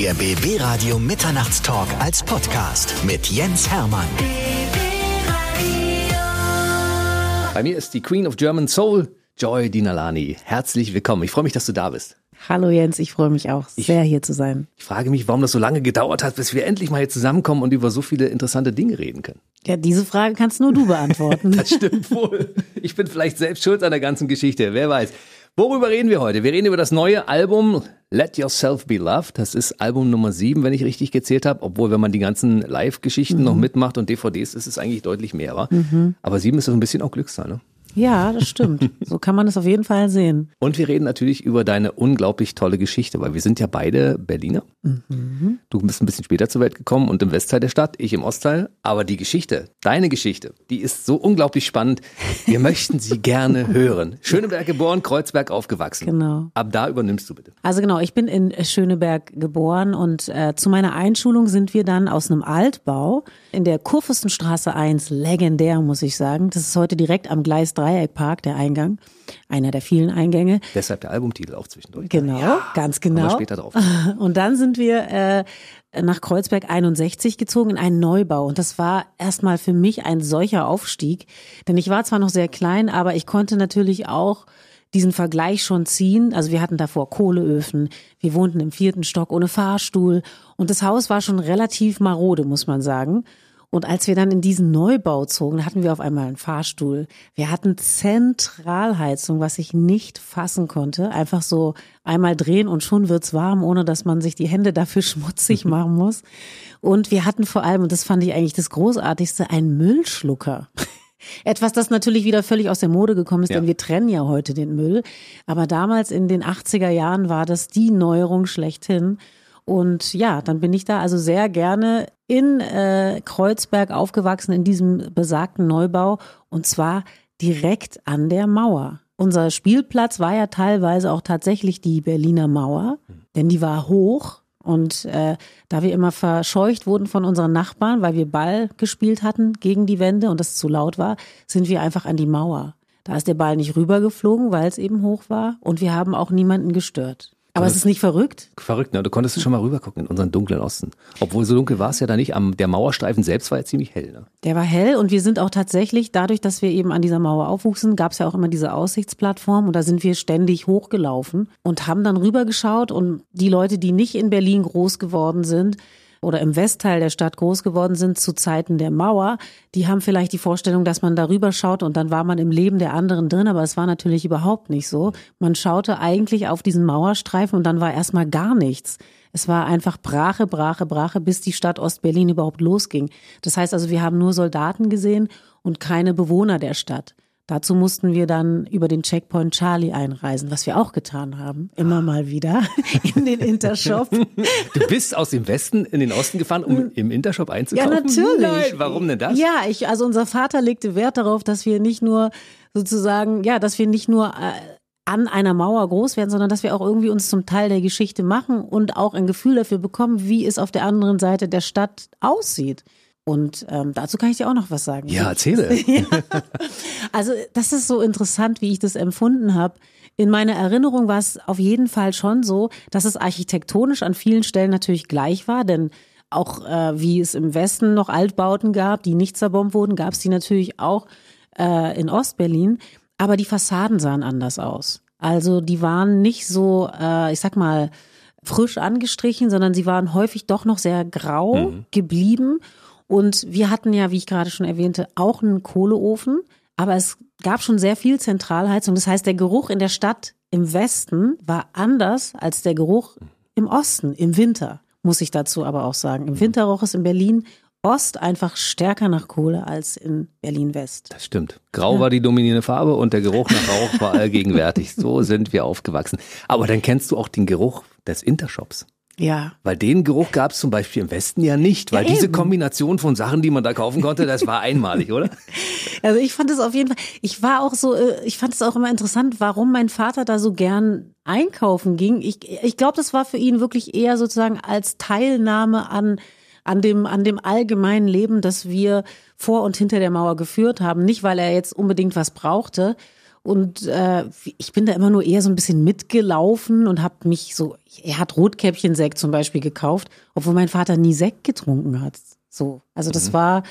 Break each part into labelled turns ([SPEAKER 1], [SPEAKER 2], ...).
[SPEAKER 1] Der BB Radio Mitternachtstalk als Podcast mit Jens Hermann.
[SPEAKER 2] Bei mir ist die Queen of German Soul, Joy Dinalani. Herzlich willkommen. Ich freue mich, dass du da bist.
[SPEAKER 3] Hallo Jens, ich freue mich auch sehr hier zu sein.
[SPEAKER 2] Ich frage mich, warum das so lange gedauert hat, bis wir endlich mal hier zusammenkommen und über so viele interessante Dinge reden können.
[SPEAKER 3] Ja, diese Frage kannst nur du beantworten.
[SPEAKER 2] das stimmt wohl. Ich bin vielleicht selbst schuld an der ganzen Geschichte, wer weiß. Worüber reden wir heute? Wir reden über das neue Album Let Yourself Be Loved. Das ist Album Nummer sieben, wenn ich richtig gezählt habe. Obwohl, wenn man die ganzen Live-Geschichten mhm. noch mitmacht und DVDs, ist es eigentlich deutlich mehr. Wa? Mhm. Aber sieben ist so ein bisschen auch Glückszahl, ne?
[SPEAKER 3] Ja, das stimmt. So kann man es auf jeden Fall sehen.
[SPEAKER 2] Und wir reden natürlich über deine unglaublich tolle Geschichte, weil wir sind ja beide Berliner. Mhm. Du bist ein bisschen später zur Welt gekommen und im Westteil der Stadt, ich im Ostteil. Aber die Geschichte, deine Geschichte, die ist so unglaublich spannend. Wir möchten sie gerne hören. Schöneberg geboren, Kreuzberg aufgewachsen. Genau. Ab da übernimmst du bitte.
[SPEAKER 3] Also genau, ich bin in Schöneberg geboren und äh, zu meiner Einschulung sind wir dann aus einem Altbau in der Kurfürstenstraße 1, legendär muss ich sagen. Das ist heute direkt am Gleis Dreieckpark, der Eingang. Einer der vielen Eingänge.
[SPEAKER 2] Deshalb der Albumtitel auch zwischendurch.
[SPEAKER 3] Genau, ja, ganz genau.
[SPEAKER 2] später drauf.
[SPEAKER 3] Und dann sind wir äh, nach Kreuzberg 61 gezogen in einen Neubau. Und das war erstmal für mich ein solcher Aufstieg. Denn ich war zwar noch sehr klein, aber ich konnte natürlich auch diesen Vergleich schon ziehen. Also wir hatten davor Kohleöfen, wir wohnten im vierten Stock ohne Fahrstuhl und das Haus war schon relativ marode, muss man sagen. Und als wir dann in diesen Neubau zogen, hatten wir auf einmal einen Fahrstuhl. Wir hatten Zentralheizung, was ich nicht fassen konnte. Einfach so einmal drehen und schon wird's warm, ohne dass man sich die Hände dafür schmutzig machen muss. Und wir hatten vor allem, und das fand ich eigentlich das Großartigste, einen Müllschlucker. Etwas, das natürlich wieder völlig aus der Mode gekommen ist, ja. denn wir trennen ja heute den Müll. Aber damals in den 80er Jahren war das die Neuerung schlechthin. Und ja, dann bin ich da also sehr gerne in äh, Kreuzberg aufgewachsen, in diesem besagten Neubau. Und zwar direkt an der Mauer. Unser Spielplatz war ja teilweise auch tatsächlich die Berliner Mauer, denn die war hoch. Und äh, da wir immer verscheucht wurden von unseren Nachbarn, weil wir Ball gespielt hatten gegen die Wände und es zu laut war, sind wir einfach an die Mauer. Da ist der Ball nicht rübergeflogen, weil es eben hoch war und wir haben auch niemanden gestört. Aber es ist nicht verrückt?
[SPEAKER 2] Verrückt, ne? Du konntest schon mal rübergucken in unseren dunklen Osten. Obwohl so dunkel war es ja da nicht. Am, der Mauerstreifen selbst war ja ziemlich hell. Ne?
[SPEAKER 3] Der war hell und wir sind auch tatsächlich, dadurch, dass wir eben an dieser Mauer aufwuchsen, gab es ja auch immer diese Aussichtsplattform und da sind wir ständig hochgelaufen und haben dann rübergeschaut und die Leute, die nicht in Berlin groß geworden sind, oder im Westteil der Stadt groß geworden sind zu Zeiten der Mauer, die haben vielleicht die Vorstellung, dass man darüber schaut und dann war man im Leben der anderen drin, aber es war natürlich überhaupt nicht so. Man schaute eigentlich auf diesen Mauerstreifen und dann war erstmal gar nichts. Es war einfach Brache, Brache, Brache, bis die Stadt Ostberlin überhaupt losging. Das heißt also, wir haben nur Soldaten gesehen und keine Bewohner der Stadt. Dazu mussten wir dann über den Checkpoint Charlie einreisen, was wir auch getan haben, immer mal wieder in den Intershop.
[SPEAKER 2] Du bist aus dem Westen in den Osten gefahren, um im Intershop einzukaufen?
[SPEAKER 3] Ja, natürlich.
[SPEAKER 2] Nein, warum denn das?
[SPEAKER 3] Ja, ich, also unser Vater legte Wert darauf, dass wir nicht nur sozusagen, ja, dass wir nicht nur äh, an einer Mauer groß werden, sondern dass wir auch irgendwie uns zum Teil der Geschichte machen und auch ein Gefühl dafür bekommen, wie es auf der anderen Seite der Stadt aussieht. Und ähm, dazu kann ich dir auch noch was sagen.
[SPEAKER 2] Ja, erzähle. ja.
[SPEAKER 3] Also das ist so interessant, wie ich das empfunden habe. In meiner Erinnerung war es auf jeden Fall schon so, dass es architektonisch an vielen Stellen natürlich gleich war, denn auch äh, wie es im Westen noch Altbauten gab, die nicht zerbombt wurden, gab es die natürlich auch äh, in Ostberlin. Aber die Fassaden sahen anders aus. Also die waren nicht so, äh, ich sag mal, frisch angestrichen, sondern sie waren häufig doch noch sehr grau mhm. geblieben. Und wir hatten ja, wie ich gerade schon erwähnte, auch einen Kohleofen, aber es gab schon sehr viel Zentralheizung. Das heißt, der Geruch in der Stadt im Westen war anders als der Geruch im Osten, im Winter, muss ich dazu aber auch sagen. Im Winter roch es in Berlin Ost einfach stärker nach Kohle als in Berlin West.
[SPEAKER 2] Das stimmt. Grau ja. war die dominierende Farbe und der Geruch nach Rauch war allgegenwärtig. So sind wir aufgewachsen. Aber dann kennst du auch den Geruch des Intershops.
[SPEAKER 3] Ja.
[SPEAKER 2] Weil den Geruch gab es zum Beispiel im Westen ja nicht, weil ja, diese Kombination von Sachen, die man da kaufen konnte, das war einmalig, oder?
[SPEAKER 3] Also ich fand es auf jeden Fall, ich war auch so, äh, ich fand es auch immer interessant, warum mein Vater da so gern einkaufen ging. Ich, ich glaube, das war für ihn wirklich eher sozusagen als Teilnahme an an dem, an dem allgemeinen Leben, das wir vor und hinter der Mauer geführt haben. Nicht, weil er jetzt unbedingt was brauchte. Und äh, ich bin da immer nur eher so ein bisschen mitgelaufen und habe mich so, er hat Rotkäppchen-Sekt zum Beispiel gekauft, obwohl mein Vater nie Sekt getrunken hat. So, also das mhm. war,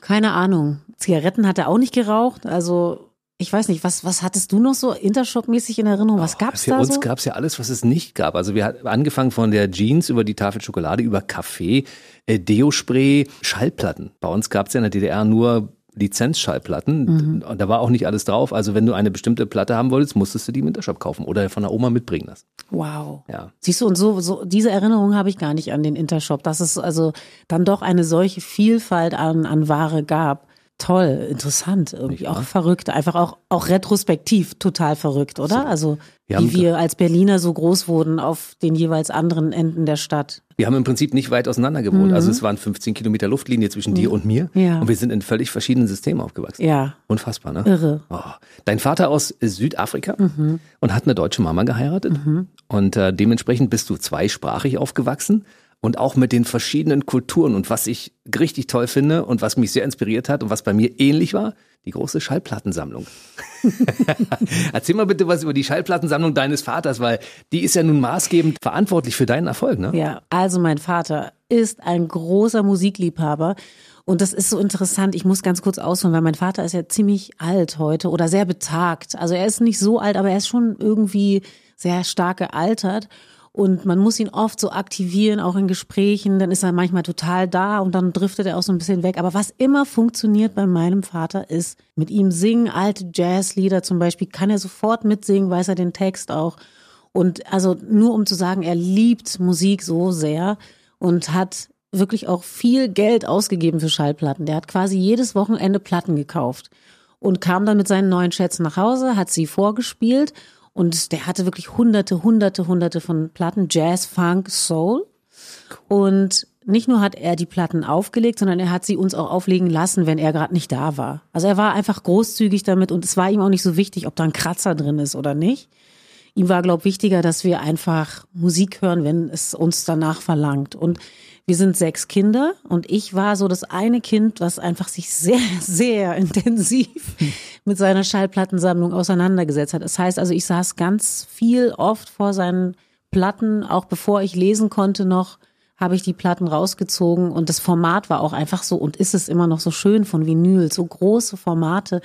[SPEAKER 3] keine Ahnung. Zigaretten hat er auch nicht geraucht, also ich weiß nicht, was, was hattest du noch so Intershop-mäßig in Erinnerung? Was gab es da?
[SPEAKER 2] Für uns
[SPEAKER 3] so?
[SPEAKER 2] gab es ja alles, was es nicht gab. Also wir hatten angefangen von der Jeans über die Tafel Schokolade, über Kaffee, äh, Deo-Spray, Schallplatten. Bei uns gab es ja in der DDR nur Lizenzschallplatten. Mhm. Und da war auch nicht alles drauf. Also wenn du eine bestimmte Platte haben wolltest, musstest du die im Intershop kaufen oder von der Oma mitbringen lassen.
[SPEAKER 3] Wow.
[SPEAKER 2] Ja.
[SPEAKER 3] Siehst du, und so, so diese Erinnerung habe ich gar nicht an den Intershop, dass es also dann doch eine solche Vielfalt an, an Ware gab toll, interessant, irgendwie auch verrückt, einfach auch, auch retrospektiv total verrückt, oder? So. Also wir wie wir als Berliner so groß wurden auf den jeweils anderen Enden der Stadt.
[SPEAKER 2] Wir haben im Prinzip nicht weit auseinander gewohnt. Mhm. Also es waren 15 Kilometer Luftlinie zwischen dir und mir.
[SPEAKER 3] Ja.
[SPEAKER 2] Und wir sind in völlig verschiedenen Systemen aufgewachsen.
[SPEAKER 3] Ja.
[SPEAKER 2] Unfassbar, ne?
[SPEAKER 3] Irre.
[SPEAKER 2] Oh. Dein Vater aus Südafrika mhm. und hat eine deutsche Mama geheiratet. Mhm. Und äh, dementsprechend bist du zweisprachig aufgewachsen und auch mit den verschiedenen Kulturen. Und was ich richtig toll finde und was mich sehr inspiriert hat und was bei mir ähnlich war, die große Schallplattensammlung. Erzähl mal bitte was über die Schallplattensammlung deines Vaters, weil die ist ja nun maßgebend verantwortlich für deinen Erfolg, ne?
[SPEAKER 3] Ja, also mein Vater ist ein großer Musikliebhaber. Und das ist so interessant. Ich muss ganz kurz ausholen, weil mein Vater ist ja ziemlich alt heute oder sehr betagt. Also er ist nicht so alt, aber er ist schon irgendwie sehr stark gealtert. Und man muss ihn oft so aktivieren, auch in Gesprächen. Dann ist er manchmal total da und dann driftet er auch so ein bisschen weg. Aber was immer funktioniert bei meinem Vater ist, mit ihm singen, alte Jazzlieder zum Beispiel, kann er sofort mitsingen, weiß er den Text auch. Und also nur um zu sagen, er liebt Musik so sehr und hat wirklich auch viel Geld ausgegeben für Schallplatten. Der hat quasi jedes Wochenende Platten gekauft und kam dann mit seinen neuen Schätzen nach Hause, hat sie vorgespielt und der hatte wirklich hunderte, hunderte, hunderte von Platten, Jazz, Funk, Soul. Und nicht nur hat er die Platten aufgelegt, sondern er hat sie uns auch auflegen lassen, wenn er gerade nicht da war. Also er war einfach großzügig damit und es war ihm auch nicht so wichtig, ob da ein Kratzer drin ist oder nicht. Ihm war, glaube ich, wichtiger, dass wir einfach Musik hören, wenn es uns danach verlangt. Und wir sind sechs Kinder und ich war so das eine Kind, was einfach sich sehr, sehr intensiv mit seiner Schallplattensammlung auseinandergesetzt hat. Das heißt also, ich saß ganz viel oft vor seinen Platten, auch bevor ich lesen konnte noch, habe ich die Platten rausgezogen. Und das Format war auch einfach so und ist es immer noch so schön von Vinyl, so große Formate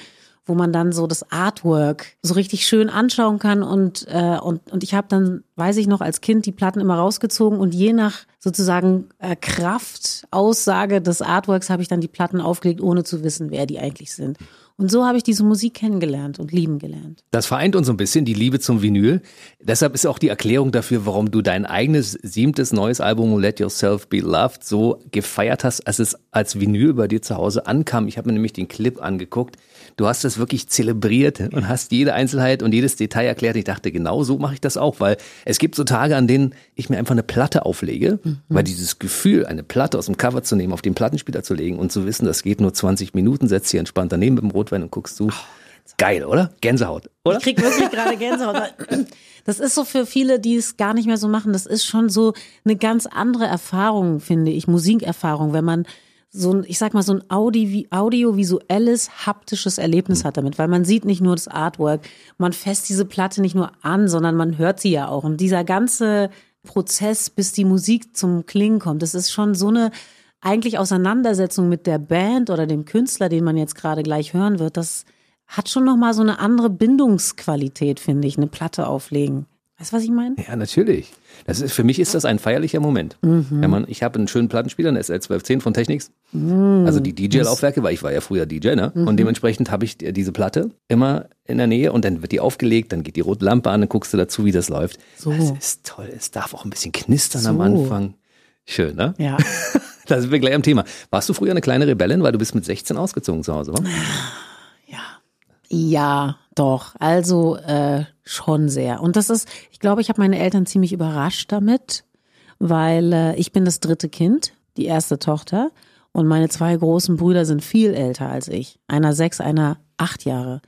[SPEAKER 3] wo man dann so das Artwork so richtig schön anschauen kann und äh, und und ich habe dann weiß ich noch als Kind die Platten immer rausgezogen und je nach sozusagen äh, Kraft Aussage des Artworks habe ich dann die Platten aufgelegt ohne zu wissen wer die eigentlich sind und so habe ich diese Musik kennengelernt und lieben gelernt.
[SPEAKER 2] Das vereint uns so ein bisschen, die Liebe zum Vinyl. Deshalb ist auch die Erklärung dafür, warum du dein eigenes siebtes neues Album Let Yourself Be Loved so gefeiert hast, als es als Vinyl bei dir zu Hause ankam. Ich habe mir nämlich den Clip angeguckt. Du hast das wirklich zelebriert und hast jede Einzelheit und jedes Detail erklärt. Ich dachte, genau so mache ich das auch, weil es gibt so Tage, an denen ich mir einfach eine Platte auflege, mhm. weil dieses Gefühl, eine Platte aus dem Cover zu nehmen, auf den Plattenspieler zu legen und zu wissen, das geht nur 20 Minuten, setzt hier entspannt daneben mit dem Rotwein und guckst zu. Oh, Geil, oder? Gänsehaut, oder?
[SPEAKER 3] Ich krieg wirklich gerade Gänsehaut. Das ist so für viele, die es gar nicht mehr so machen. Das ist schon so eine ganz andere Erfahrung, finde ich, Musikerfahrung, wenn man so ein, ich sag mal, so ein Audi, audiovisuelles, haptisches Erlebnis hat damit, weil man sieht nicht nur das Artwork, man fässt diese Platte nicht nur an, sondern man hört sie ja auch. Und dieser ganze Prozess, bis die Musik zum Klingen kommt, das ist schon so eine eigentlich Auseinandersetzung mit der Band oder dem Künstler, den man jetzt gerade gleich hören wird, das hat schon nochmal so eine andere Bindungsqualität, finde ich, eine Platte auflegen. Weißt du, was ich meine?
[SPEAKER 2] Ja, natürlich. Das ist, für mich ist das ein feierlicher Moment. Mhm. Wenn man, ich habe einen schönen Plattenspieler, eine SL1210 von Technics. Mhm. Also die DJ-Laufwerke, weil ich war ja früher DJ, ne? Mhm. Und dementsprechend habe ich diese Platte immer in der Nähe und dann wird die aufgelegt, dann geht die rote Lampe an, dann guckst du dazu, wie das läuft. So. Das ist toll. Es darf auch ein bisschen knistern so. am Anfang. Schön, ne?
[SPEAKER 3] Ja.
[SPEAKER 2] da sind wir gleich am Thema. Warst du früher eine kleine Rebellin, weil du bist mit 16 ausgezogen zu Hause, wa?
[SPEAKER 3] Ja. Ja, doch. Also äh, schon sehr. Und das ist, ich glaube, ich habe meine Eltern ziemlich überrascht damit, weil äh, ich bin das dritte Kind, die erste Tochter. Und meine zwei großen Brüder sind viel älter als ich. Einer sechs, einer acht Jahre.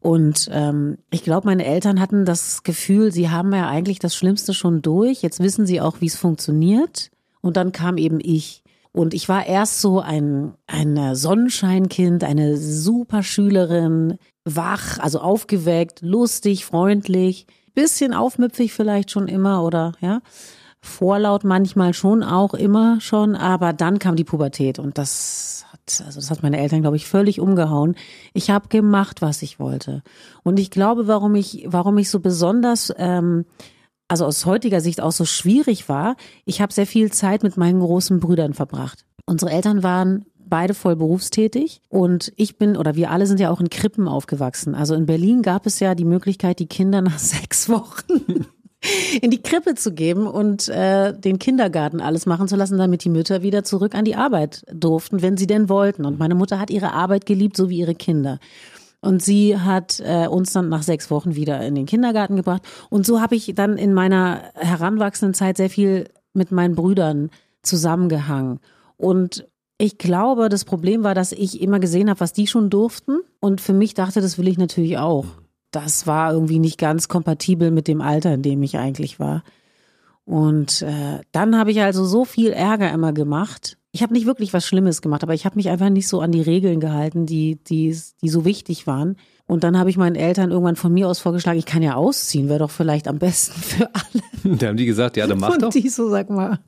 [SPEAKER 3] Und ähm, ich glaube, meine Eltern hatten das Gefühl, sie haben ja eigentlich das Schlimmste schon durch. Jetzt wissen sie auch, wie es funktioniert. Und dann kam eben ich. Und ich war erst so ein, ein Sonnenscheinkind, eine super Schülerin, wach, also aufgeweckt, lustig, freundlich, bisschen aufmüpfig vielleicht schon immer oder ja. Vorlaut manchmal schon auch immer schon, aber dann kam die Pubertät und das hat, also das hat meine Eltern, glaube ich, völlig umgehauen. Ich habe gemacht, was ich wollte. Und ich glaube, warum ich, warum ich so besonders, ähm, also aus heutiger Sicht auch so schwierig war, ich habe sehr viel Zeit mit meinen großen Brüdern verbracht. Unsere Eltern waren beide voll berufstätig und ich bin oder wir alle sind ja auch in Krippen aufgewachsen. Also in Berlin gab es ja die Möglichkeit, die Kinder nach sechs Wochen in die Krippe zu geben und äh, den Kindergarten alles machen zu lassen, damit die Mütter wieder zurück an die Arbeit durften, wenn sie denn wollten. Und meine Mutter hat ihre Arbeit geliebt, so wie ihre Kinder. Und sie hat äh, uns dann nach sechs Wochen wieder in den Kindergarten gebracht. Und so habe ich dann in meiner heranwachsenden Zeit sehr viel mit meinen Brüdern zusammengehangen. Und ich glaube, das Problem war, dass ich immer gesehen habe, was die schon durften. Und für mich dachte, das will ich natürlich auch. Das war irgendwie nicht ganz kompatibel mit dem Alter, in dem ich eigentlich war. Und äh, dann habe ich also so viel Ärger immer gemacht. Ich habe nicht wirklich was Schlimmes gemacht, aber ich habe mich einfach nicht so an die Regeln gehalten, die, die, die so wichtig waren. Und dann habe ich meinen Eltern irgendwann von mir aus vorgeschlagen, ich kann ja ausziehen, wäre doch vielleicht am besten für alle.
[SPEAKER 2] Da haben die gesagt, ja, dann mach doch.
[SPEAKER 3] Und die so, sag mal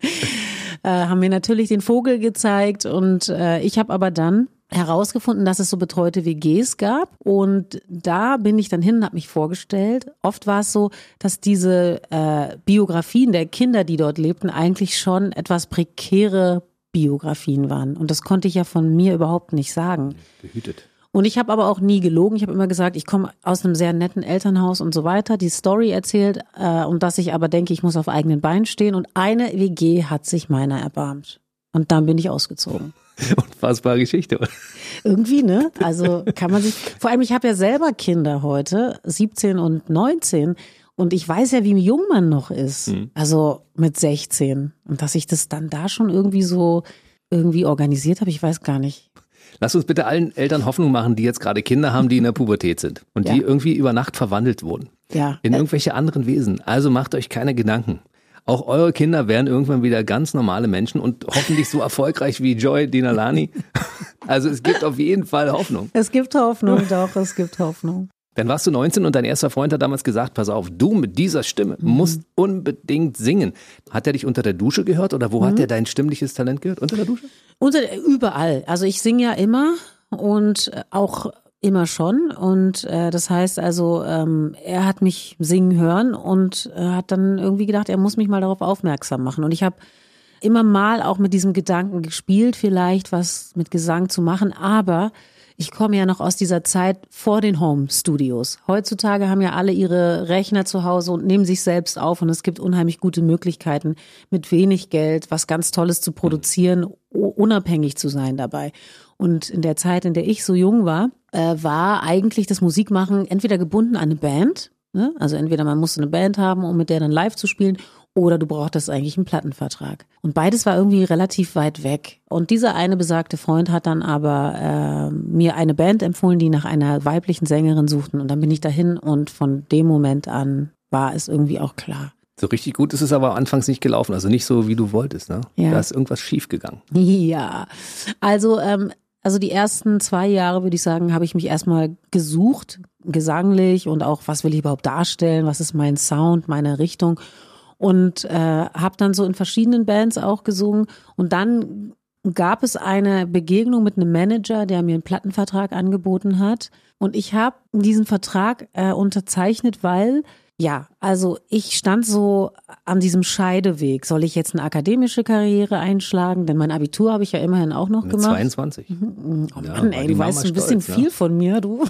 [SPEAKER 3] äh, haben mir natürlich den Vogel gezeigt und äh, ich habe aber dann herausgefunden, dass es so betreute WGs gab und da bin ich dann hin und habe mich vorgestellt. Oft war es so, dass diese äh, Biografien der Kinder, die dort lebten, eigentlich schon etwas prekäre Biografien waren und das konnte ich ja von mir überhaupt nicht sagen.
[SPEAKER 2] Behütet.
[SPEAKER 3] Und ich habe aber auch nie gelogen. Ich habe immer gesagt, ich komme aus einem sehr netten Elternhaus und so weiter, die Story erzählt äh, und dass ich aber denke, ich muss auf eigenen Beinen stehen. Und eine WG hat sich meiner erbarmt. Und dann bin ich ausgezogen.
[SPEAKER 2] Unfassbare Geschichte.
[SPEAKER 3] Irgendwie, ne? Also kann man sich. Vor allem, ich habe ja selber Kinder heute, 17 und 19. Und ich weiß ja, wie jung man noch ist. Mhm. Also mit 16. Und dass ich das dann da schon irgendwie so irgendwie organisiert habe, ich weiß gar nicht.
[SPEAKER 2] Lass uns bitte allen Eltern Hoffnung machen, die jetzt gerade Kinder haben, die in der Pubertät sind und ja. die irgendwie über Nacht verwandelt wurden.
[SPEAKER 3] Ja.
[SPEAKER 2] In irgendwelche anderen Wesen. Also macht euch keine Gedanken. Auch eure Kinder werden irgendwann wieder ganz normale Menschen und hoffentlich so erfolgreich wie Joy Dinalani. Also es gibt auf jeden Fall Hoffnung.
[SPEAKER 3] Es gibt Hoffnung, doch, es gibt Hoffnung.
[SPEAKER 2] Dann warst du 19 und dein erster Freund hat damals gesagt, pass auf, du mit dieser Stimme mhm. musst unbedingt singen. Hat er dich unter der Dusche gehört oder wo mhm. hat er dein stimmliches Talent gehört? Unter der Dusche?
[SPEAKER 3] Unter, überall. Also ich singe ja immer und auch immer schon. Und äh, das heißt also, ähm, er hat mich singen hören und äh, hat dann irgendwie gedacht, er muss mich mal darauf aufmerksam machen. Und ich habe immer mal auch mit diesem Gedanken gespielt, vielleicht was mit Gesang zu machen, aber ich komme ja noch aus dieser Zeit vor den Home Studios. Heutzutage haben ja alle ihre Rechner zu Hause und nehmen sich selbst auf und es gibt unheimlich gute Möglichkeiten, mit wenig Geld was ganz Tolles zu produzieren, unabhängig zu sein dabei. Und in der Zeit, in der ich so jung war, äh, war eigentlich das Musikmachen entweder gebunden an eine Band, ne? also entweder man musste eine Band haben, um mit der dann live zu spielen, oder du brauchtest eigentlich einen Plattenvertrag. Und beides war irgendwie relativ weit weg. Und dieser eine besagte Freund hat dann aber äh, mir eine Band empfohlen, die nach einer weiblichen Sängerin suchten. Und dann bin ich dahin und von dem Moment an war es irgendwie auch klar.
[SPEAKER 2] So richtig gut ist es aber anfangs nicht gelaufen, also nicht so, wie du wolltest, ne? Ja. Da ist irgendwas schief gegangen.
[SPEAKER 3] Ja, also ähm, also die ersten zwei Jahre, würde ich sagen, habe ich mich erstmal gesucht, gesanglich und auch, was will ich überhaupt darstellen, was ist mein Sound, meine Richtung und äh, habe dann so in verschiedenen Bands auch gesungen und dann gab es eine Begegnung mit einem Manager, der mir einen Plattenvertrag angeboten hat und ich habe diesen Vertrag äh, unterzeichnet, weil ja, also ich stand so an diesem Scheideweg. Soll ich jetzt eine akademische Karriere einschlagen? Denn mein Abitur habe ich ja immerhin auch noch
[SPEAKER 2] Mit
[SPEAKER 3] gemacht.
[SPEAKER 2] 22.
[SPEAKER 3] Mhm. Oh ja, Mann, ey, du weißt ein bisschen stolz, viel ja? von mir, du.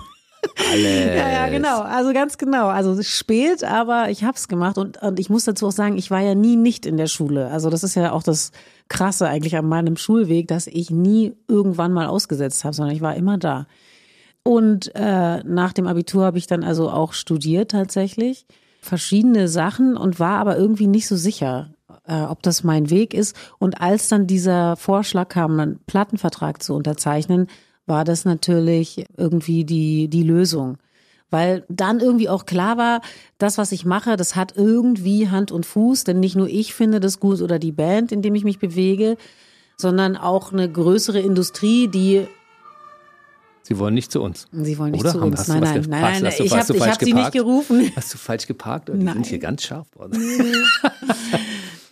[SPEAKER 2] Alles.
[SPEAKER 3] Ja, ja, genau. Also ganz genau. Also spät, aber ich hab's gemacht und, und ich muss dazu auch sagen, ich war ja nie nicht in der Schule. Also das ist ja auch das Krasse eigentlich an meinem Schulweg, dass ich nie irgendwann mal ausgesetzt habe, sondern ich war immer da. Und äh, nach dem Abitur habe ich dann also auch studiert tatsächlich verschiedene Sachen und war aber irgendwie nicht so sicher, äh, ob das mein Weg ist. Und als dann dieser Vorschlag kam, einen Plattenvertrag zu unterzeichnen, war das natürlich irgendwie die, die Lösung. Weil dann irgendwie auch klar war, das, was ich mache, das hat irgendwie Hand und Fuß, denn nicht nur ich finde das gut oder die Band, in dem ich mich bewege, sondern auch eine größere Industrie, die
[SPEAKER 2] Sie wollen nicht zu uns.
[SPEAKER 3] Sie wollen nicht
[SPEAKER 2] Oder?
[SPEAKER 3] zu
[SPEAKER 2] Haben-
[SPEAKER 3] uns. Nein, nein, nein, nein,
[SPEAKER 2] du-
[SPEAKER 3] ich habe hab sie nicht gerufen.
[SPEAKER 2] Hast du falsch geparkt? Oder die
[SPEAKER 3] Nein.
[SPEAKER 2] sind hier ganz scharf worden.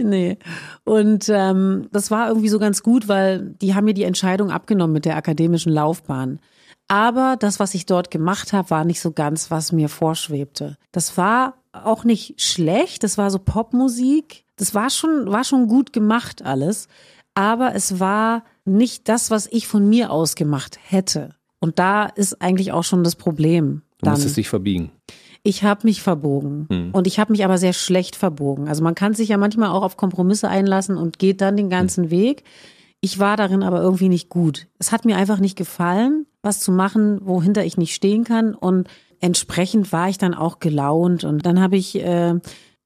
[SPEAKER 3] Nee. Und ähm, das war irgendwie so ganz gut, weil die haben mir die Entscheidung abgenommen mit der akademischen Laufbahn. Aber das, was ich dort gemacht habe, war nicht so ganz, was mir vorschwebte. Das war auch nicht schlecht, das war so Popmusik. Das war schon, war schon gut gemacht alles. Aber es war nicht das, was ich von mir aus gemacht hätte. Und da ist eigentlich auch schon das Problem.
[SPEAKER 2] Du musstest dich verbiegen.
[SPEAKER 3] Ich habe mich verbogen
[SPEAKER 2] Hm.
[SPEAKER 3] und ich habe mich aber sehr schlecht verbogen. Also man kann sich ja manchmal auch auf Kompromisse einlassen und geht dann den ganzen
[SPEAKER 2] Hm.
[SPEAKER 3] Weg. Ich war darin aber irgendwie nicht gut. Es hat mir einfach nicht gefallen, was zu machen, wohinter ich nicht stehen kann und entsprechend war ich dann auch gelaunt und dann habe ich äh,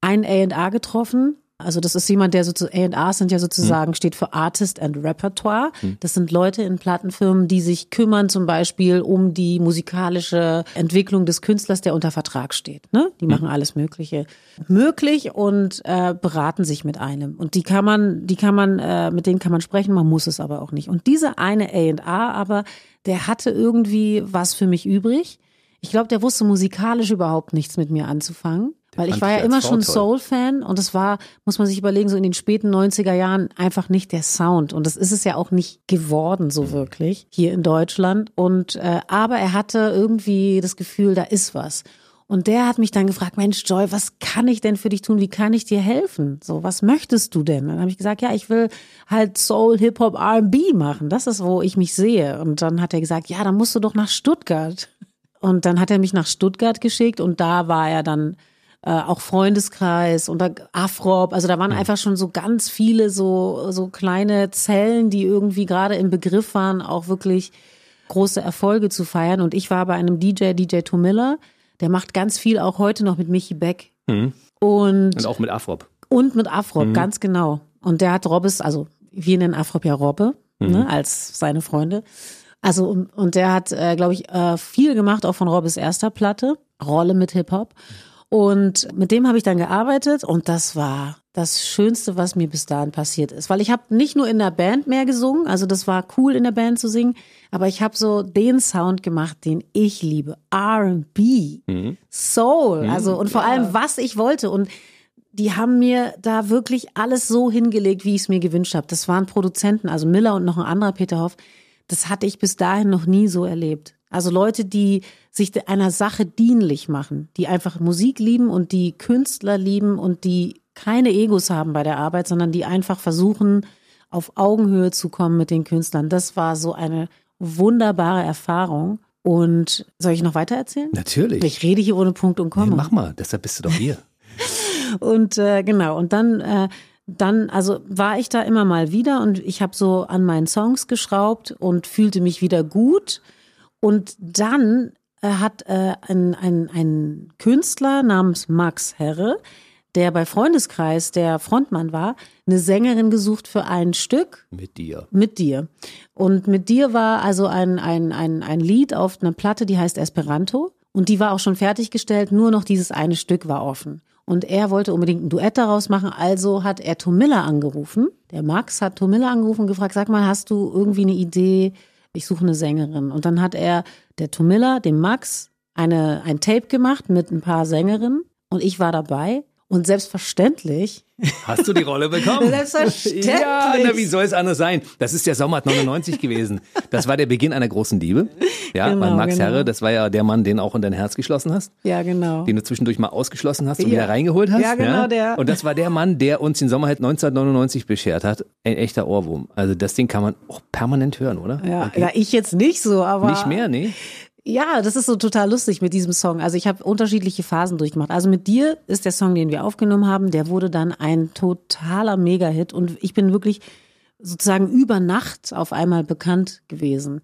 [SPEAKER 3] einen A&R getroffen. Also das ist jemand, der sozusagen, A&R sind ja sozusagen, steht für Artist and Repertoire. Das sind Leute in Plattenfirmen, die sich kümmern zum Beispiel um die musikalische Entwicklung des Künstlers, der unter Vertrag steht. Ne? Die machen alles Mögliche möglich und äh, beraten sich mit einem. Und die kann man, die kann man, äh, mit denen kann man sprechen, man muss es aber auch nicht. Und diese eine A&R aber, der hatte irgendwie was für mich übrig. Ich glaube, der wusste musikalisch überhaupt nichts mit mir anzufangen. Weil ich war ja immer schon. Soul-Fan und es war, muss man sich überlegen, so in den späten 90er Jahren einfach nicht der Sound. Und das ist es ja auch nicht geworden, so wirklich, hier in Deutschland. Und äh, aber er hatte irgendwie das Gefühl, da ist was. Und der hat mich dann gefragt, Mensch, Joy, was kann ich denn für dich tun? Wie kann ich dir helfen? So, was möchtest du denn? Dann habe ich gesagt, ja, ich will halt Soul, Hip-Hop, R&B machen. Das ist, wo ich mich sehe. Und dann hat er gesagt, ja, dann musst du doch nach Stuttgart. Und dann hat er mich nach Stuttgart geschickt und da war er dann äh, auch Freundeskreis und Afrop, also da waren einfach schon so ganz viele so so kleine Zellen, die irgendwie gerade im Begriff waren, auch wirklich große Erfolge zu feiern. Und ich war bei einem DJ, DJ Tomilla, der macht ganz viel auch heute noch mit Michi Beck und
[SPEAKER 2] Und auch mit Afrop.
[SPEAKER 3] und mit Afrop, ganz genau. Und der hat Robbes, also wir nennen Afrop ja Robbe, ne, als seine Freunde. Also und, und der hat, äh, glaube ich, äh, viel gemacht, auch von Robbes erster Platte, Rolle mit Hip-Hop. Und mit dem habe ich dann gearbeitet und das war das Schönste, was mir bis dahin passiert ist. Weil ich habe nicht nur in der Band mehr gesungen, also das war cool in der Band zu singen, aber ich habe so den Sound gemacht, den ich liebe. R&B, Soul, also und vor allem, was ich wollte. Und die haben mir da wirklich alles so hingelegt, wie ich es mir gewünscht habe. Das waren Produzenten, also Miller und noch ein anderer Peter Hoff. Das hatte ich bis dahin noch nie so erlebt. Also Leute, die sich einer Sache dienlich machen, die einfach Musik lieben und die Künstler lieben und die keine Egos haben bei der Arbeit, sondern die einfach versuchen, auf Augenhöhe zu kommen mit den Künstlern. Das war so eine wunderbare Erfahrung. Und soll ich noch weiter erzählen?
[SPEAKER 2] Natürlich.
[SPEAKER 3] Ich rede hier ohne Punkt und
[SPEAKER 2] Nee,
[SPEAKER 3] Komma.
[SPEAKER 2] mach mal, deshalb bist du doch hier.
[SPEAKER 3] Und äh, genau, und dann, äh, dann, also war ich da immer mal wieder und ich habe so an meinen Songs geschraubt und fühlte mich wieder gut. Und dann hat äh, ein, ein, ein Künstler namens Max Herre, der bei Freundeskreis der Frontmann war, eine Sängerin gesucht für ein Stück
[SPEAKER 2] Mit dir.
[SPEAKER 3] mit dir. Und mit dir war also ein, ein, ein, ein Lied auf einer Platte, die heißt Esperanto. Und die war auch schon fertiggestellt, nur noch dieses eine Stück war offen. Und er wollte unbedingt ein Duett daraus machen, also hat er Tomilla angerufen. Der Max hat Tomilla angerufen und gefragt, sag mal, hast du irgendwie eine Idee? Ich suche eine Sängerin. Und dann hat er der Tomilla, dem Max, eine, ein Tape gemacht mit ein paar Sängerinnen. Und ich war dabei. Und selbstverständlich
[SPEAKER 2] Hast du die Rolle bekommen?
[SPEAKER 3] Selbstverständlich.
[SPEAKER 2] Ja, na, wie soll es anders sein? Das ist der Sommer 99 gewesen. Das war der Beginn einer großen Liebe. Ja,
[SPEAKER 3] Genau,
[SPEAKER 2] weil Max
[SPEAKER 3] genau.
[SPEAKER 2] Herre, das war ja der Mann, den auch in dein Herz geschlossen hast.
[SPEAKER 3] Ja, genau.
[SPEAKER 2] Den du zwischendurch mal ausgeschlossen hast und
[SPEAKER 3] Ja.
[SPEAKER 2] wieder reingeholt hast.
[SPEAKER 3] Ja, genau, der.
[SPEAKER 2] Und das war der Mann, der uns den Sommer halt 1999 beschert hat. Ein echter Ohrwurm. Also das Ding kann man auch permanent hören, oder?
[SPEAKER 3] Ja, ja, ich jetzt nicht so, aber.
[SPEAKER 2] Nicht mehr, nee.
[SPEAKER 3] Ja, das ist so total lustig mit diesem Song. Also ich habe unterschiedliche Phasen durchgemacht. Also mit dir ist der Song, den wir aufgenommen haben, der wurde dann ein totaler Mega-Hit und ich bin wirklich sozusagen über Nacht auf einmal bekannt gewesen.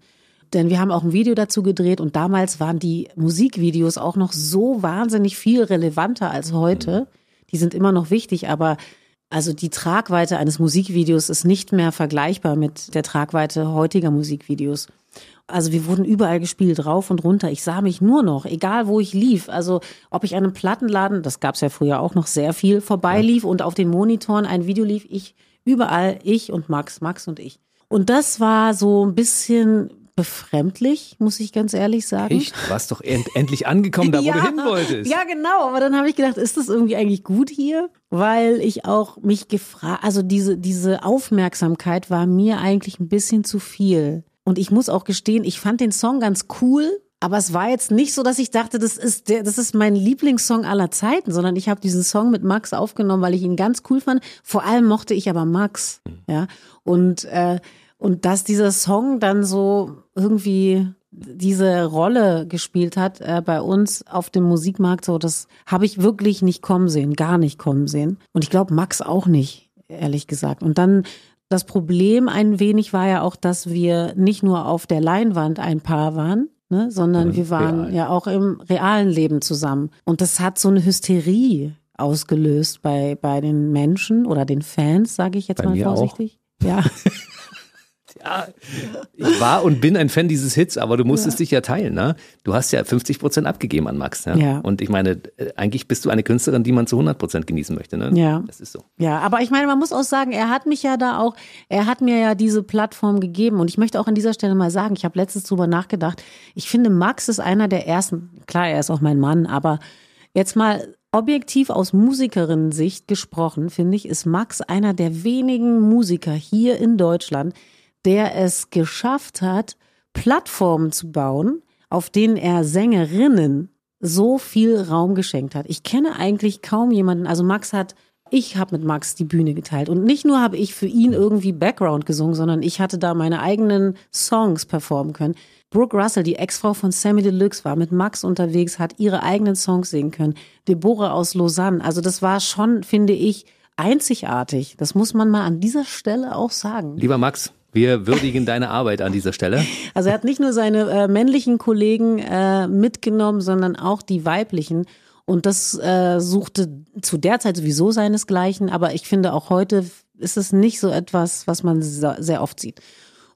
[SPEAKER 3] Denn wir haben auch ein Video dazu gedreht und damals waren die Musikvideos auch noch so wahnsinnig viel relevanter als heute. Die sind immer noch wichtig, aber also die Tragweite eines Musikvideos ist nicht mehr vergleichbar mit der Tragweite heutiger Musikvideos. Also wir wurden überall gespielt, rauf und runter. Ich sah mich nur noch, egal wo ich lief. Also ob ich an einem Plattenladen, das gab's ja früher auch noch sehr viel, vorbeilief und auf den Monitoren ein Video lief, ich überall, ich und Max, Max und ich. Und das war so ein bisschen befremdlich, muss ich ganz ehrlich sagen.
[SPEAKER 2] Echt? Du warst doch end endlich angekommen, da wo
[SPEAKER 3] ja,
[SPEAKER 2] du hin wolltest.
[SPEAKER 3] Ja, genau. Aber dann habe ich gedacht, ist das irgendwie eigentlich gut hier? Weil ich auch mich gefragt, also diese, diese Aufmerksamkeit war mir eigentlich ein bisschen zu viel. Und ich muss auch gestehen, ich fand den Song ganz cool, aber es war jetzt nicht so, dass ich dachte, das ist der, das ist mein Lieblingssong aller Zeiten, sondern ich habe diesen Song mit Max aufgenommen, weil ich ihn ganz cool fand. Vor allem mochte ich aber Max, ja. Und äh, und dass dieser Song dann so irgendwie diese Rolle gespielt hat äh, bei uns auf dem Musikmarkt, so das habe ich wirklich nicht kommen sehen, gar nicht kommen sehen. Und ich glaube Max auch nicht, ehrlich gesagt. Und dann das Problem ein wenig war ja auch, dass wir nicht nur auf der Leinwand ein Paar waren, ne, sondern
[SPEAKER 2] Ja,
[SPEAKER 3] wir waren
[SPEAKER 2] real.
[SPEAKER 3] ja auch im realen Leben zusammen. Und das hat so eine Hysterie ausgelöst bei, bei den Menschen oder den Fans, sage ich jetzt
[SPEAKER 2] Bei
[SPEAKER 3] mal
[SPEAKER 2] mir auch.
[SPEAKER 3] vorsichtig. Ja.
[SPEAKER 2] Ja, ich war und bin ein Fan dieses Hits, aber du musstest dich ja teilen, ne? Du hast ja 50 Prozent abgegeben an Max, ne?
[SPEAKER 3] Ja.
[SPEAKER 2] Und ich meine, äh, eigentlich bist du eine Künstlerin, die man zu 100 Prozent genießen möchte, ne?
[SPEAKER 3] Ja.
[SPEAKER 2] Das ist so.
[SPEAKER 3] Ja, aber ich meine, man muss auch sagen, er hat mich ja da auch, er hat mir ja diese Plattform gegeben und ich möchte auch an dieser Stelle mal sagen, ich habe letztens drüber nachgedacht. Ich finde, Max ist einer der ersten, klar, er ist auch mein Mann, aber jetzt mal objektiv aus Musikerinnen-Sicht gesprochen, finde ich, ist Max einer der wenigen Musiker hier in Deutschland, der es geschafft hat, Plattformen zu bauen, auf denen er Sängerinnen so viel Raum geschenkt hat. Ich kenne eigentlich kaum jemanden, also Max hat, ich habe mit Max die Bühne geteilt und nicht nur habe ich für ihn irgendwie Background gesungen, sondern ich hatte da meine eigenen Songs performen können. Brooke Russell, die Ex-Frau von Sammy Deluxe, war mit Max unterwegs, hat ihre eigenen Songs singen können. Deborah aus Lausanne, also das war schon, finde ich, einzigartig. Das muss man mal an dieser Stelle auch sagen.
[SPEAKER 2] Lieber Max, wir würdigen deine Arbeit an dieser Stelle.
[SPEAKER 3] Also er hat nicht nur seine äh, männlichen Kollegen äh, mitgenommen, sondern auch die weiblichen. Und das äh, suchte zu der Zeit sowieso seinesgleichen. Aber ich finde auch heute ist es nicht so etwas, was man sehr oft sieht.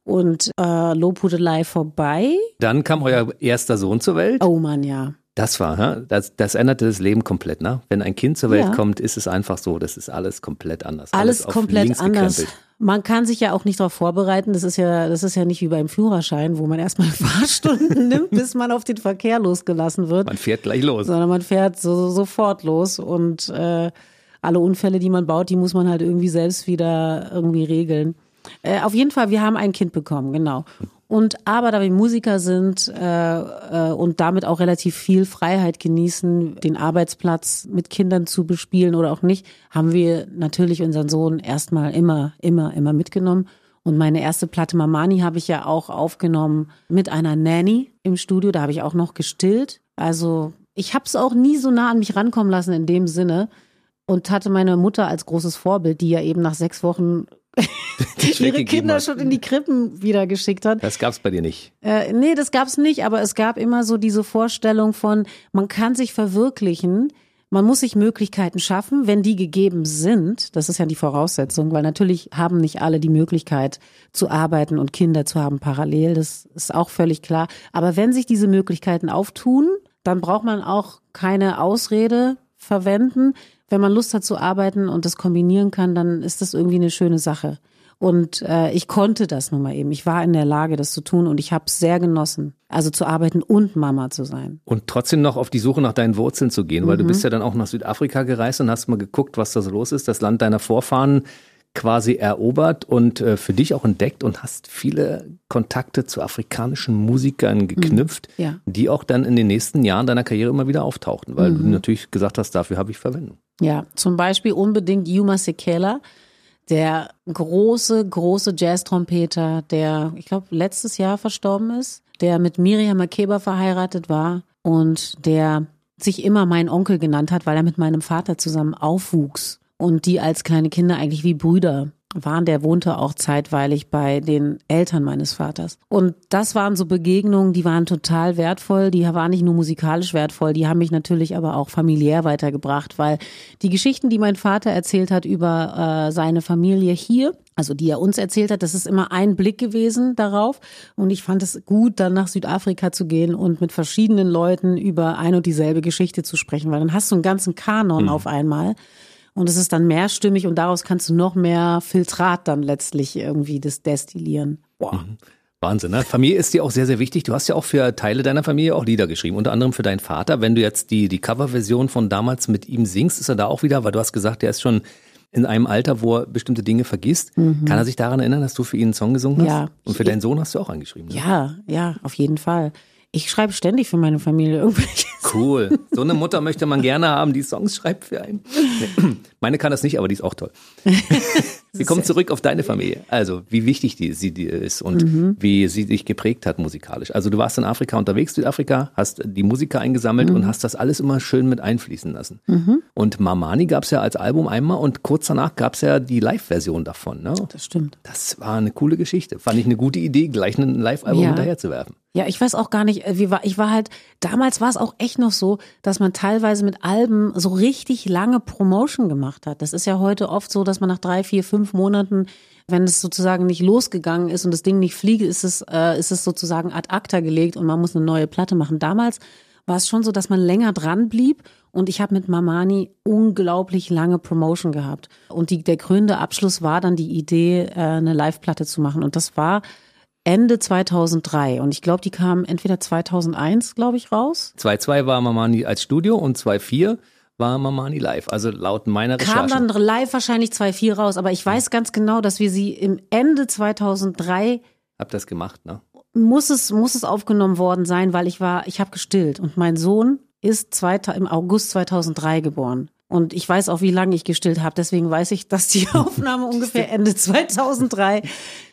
[SPEAKER 3] Und äh, Lobhudelei vorbei.
[SPEAKER 2] Dann kam euer erster Sohn zur Welt.
[SPEAKER 3] Oh man, ja.
[SPEAKER 2] Das war, das, das änderte das Leben komplett, ne? Wenn ein Kind zur Welt
[SPEAKER 3] Ja.
[SPEAKER 2] kommt, ist es einfach so, das ist alles komplett anders.
[SPEAKER 3] Alles
[SPEAKER 2] auf
[SPEAKER 3] komplett anders.
[SPEAKER 2] gekrempelt.
[SPEAKER 3] Man kann sich ja auch nicht darauf vorbereiten. Das ist ja, das ist ja nicht wie beim Führerschein, wo man erstmal Fahrstunden nimmt, bis man auf den Verkehr losgelassen wird.
[SPEAKER 2] Man fährt gleich los.
[SPEAKER 3] sondern man fährt so, so, sofort los und äh, alle Unfälle, die man baut, die muss man halt irgendwie selbst wieder irgendwie regeln. Äh, auf jeden Fall, wir haben ein Kind bekommen, genau. Und aber da wir Musiker sind äh, äh, und damit auch relativ viel Freiheit genießen, den Arbeitsplatz mit Kindern zu bespielen oder auch nicht, haben wir natürlich unseren Sohn erstmal immer, immer, immer mitgenommen. Und meine erste Platte Mamani habe ich ja auch aufgenommen mit einer Nanny im Studio. Da habe ich auch noch gestillt. Also ich habe es auch nie so nah an mich rankommen lassen in dem Sinne und hatte meine Mutter als großes Vorbild, die ja eben nach sechs Wochen ihre Kinder schon in die Krippen wieder geschickt hat.
[SPEAKER 2] Das gab's bei dir nicht.
[SPEAKER 3] Äh, nee, das gab's nicht, aber es gab immer so diese Vorstellung von, man kann sich verwirklichen, man muss sich Möglichkeiten schaffen, wenn die gegeben sind. Das ist ja die Voraussetzung, weil natürlich haben nicht alle die Möglichkeit zu arbeiten und Kinder zu haben parallel. Das ist auch völlig klar. Aber wenn sich diese Möglichkeiten auftun, dann braucht man auch keine Ausrede verwenden. Wenn man Lust hat zu arbeiten und das kombinieren kann, dann ist das irgendwie eine schöne Sache. Und äh, ich konnte das nun mal eben. Ich war in der Lage, das zu tun und ich habe es sehr genossen. Also zu arbeiten und Mama zu sein.
[SPEAKER 2] Und trotzdem noch auf die Suche nach deinen Wurzeln zu gehen, weil du
[SPEAKER 3] Mhm.
[SPEAKER 2] bist ja dann auch nach Südafrika gereist und hast mal geguckt, was da so los ist, das Land deiner Vorfahren quasi erobert und äh, für dich auch entdeckt und hast viele Kontakte zu afrikanischen Musikern geknüpft,
[SPEAKER 3] Mhm. Ja.
[SPEAKER 2] die auch dann in den nächsten Jahren deiner Karriere immer wieder auftauchten, weil
[SPEAKER 3] Mhm.
[SPEAKER 2] du natürlich gesagt hast, dafür habe ich Verwendung.
[SPEAKER 3] Ja, zum Beispiel unbedingt Yuma Sekela, der große, große Jazz-Trompeter, der, ich glaube, letztes Jahr verstorben ist, der mit Miriam Makeba verheiratet war und der sich immer mein Onkel genannt hat, weil er mit meinem Vater zusammen aufwuchs und die als kleine Kinder eigentlich wie Brüder waren. Der wohnte auch zeitweilig bei den Eltern meines Vaters. Und das waren so Begegnungen, die waren total wertvoll. Die waren nicht nur musikalisch wertvoll, die haben mich natürlich aber auch familiär weitergebracht, weil die Geschichten, die mein Vater erzählt hat über äh, seine Familie hier, also die er uns erzählt hat, das ist immer ein Blick gewesen darauf. Und ich fand es gut, dann nach Südafrika zu gehen und mit verschiedenen Leuten über ein und dieselbe Geschichte zu sprechen, weil dann hast du einen ganzen Kanon auf einmal. Und es ist dann mehrstimmig und daraus kannst du noch mehr Filtrat dann letztlich irgendwie das destillieren. Boah.
[SPEAKER 2] Wahnsinn, ne? Familie ist dir auch sehr, sehr wichtig. Du hast ja auch für Teile deiner Familie auch Lieder geschrieben, unter anderem für deinen Vater. Wenn du jetzt die, die Coverversion von damals mit ihm singst, ist er da auch wieder, weil du hast gesagt, der ist schon in einem Alter, wo er bestimmte Dinge vergisst. Mhm. Kann er sich daran erinnern, dass du für ihn einen Song gesungen hast?
[SPEAKER 3] Ja.
[SPEAKER 2] Und für deinen Sohn hast du auch angeschrieben.
[SPEAKER 3] Ne? Ja, ja, auf jeden Fall. Ich schreibe ständig für meine Familie irgendwelche.
[SPEAKER 2] Cool. So eine Mutter möchte man gerne haben, die Songs schreibt für einen. Meine kann das nicht, aber die ist auch toll. Wir kommen zurück auf deine Familie. Also, wie wichtig die, sie dir ist und mhm. wie sie dich geprägt hat musikalisch. Also, du warst in Afrika unterwegs, Südafrika, hast die Musiker eingesammelt mhm. und hast das alles immer schön mit einfließen lassen. Mhm. Und Mamani gab es ja als Album einmal und kurz danach gab es ja die Live-Version davon. Ne?
[SPEAKER 3] Das stimmt.
[SPEAKER 2] Das war eine coole Geschichte. Fand ich eine gute Idee, gleich ein Live-Album ja. hinterher zu werfen.
[SPEAKER 3] Ja, ich weiß auch gar nicht, äh, wie war, ich war halt, damals war es auch echt noch so, dass man teilweise mit Alben so richtig lange Promotion gemacht hat. Das ist ja heute oft so, dass man nach drei, vier, fünf Monaten, wenn es sozusagen nicht losgegangen ist und das Ding nicht fliegt, ist es, äh, ist es sozusagen ad acta gelegt und man muss eine neue Platte machen. Damals war es schon so, dass man länger dran blieb und ich habe mit Mamani unglaublich lange Promotion gehabt. Und die, der krönende Abschluss war dann die Idee, äh, eine Live-Platte zu machen. Und das war Ende 2003 und ich glaube, die kam entweder 2001, glaube ich, raus.
[SPEAKER 2] 2.2 war Mamani als Studio und 2.4 war Mamani live, also laut meiner Recherche.
[SPEAKER 3] Kam dann live wahrscheinlich 2.4 raus, aber ich weiß ganz genau, dass wir sie im Ende 2003
[SPEAKER 2] Hab das gemacht, ne?
[SPEAKER 3] Muss es muss es aufgenommen worden sein, weil ich war, ich habe gestillt und mein Sohn ist zwei, im August 2003 geboren. Und ich weiß auch, wie lange ich gestillt habe. Deswegen weiß ich, dass die Aufnahme ungefähr Ende 2003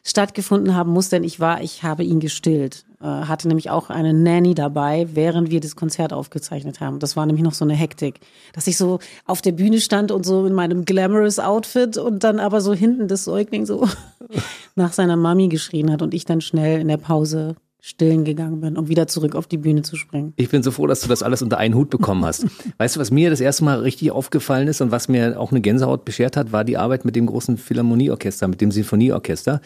[SPEAKER 3] stattgefunden haben muss, denn ich war, ich habe ihn gestillt. Äh, hatte nämlich auch eine Nanny dabei, während wir das Konzert aufgezeichnet haben. Das war nämlich noch so eine Hektik, dass ich so auf der Bühne stand und so in meinem glamorous Outfit und dann aber so hinten das Säugling so nach seiner Mami geschrien hat und ich dann schnell in der Pause stillen gegangen bin, um wieder zurück auf die Bühne zu springen.
[SPEAKER 2] Ich bin so froh, dass du das alles unter einen Hut bekommen hast. weißt du, was mir das erste Mal richtig aufgefallen ist und was mir auch eine Gänsehaut beschert hat, war die Arbeit mit dem großen Philharmonieorchester, mit dem Sinfonieorchester.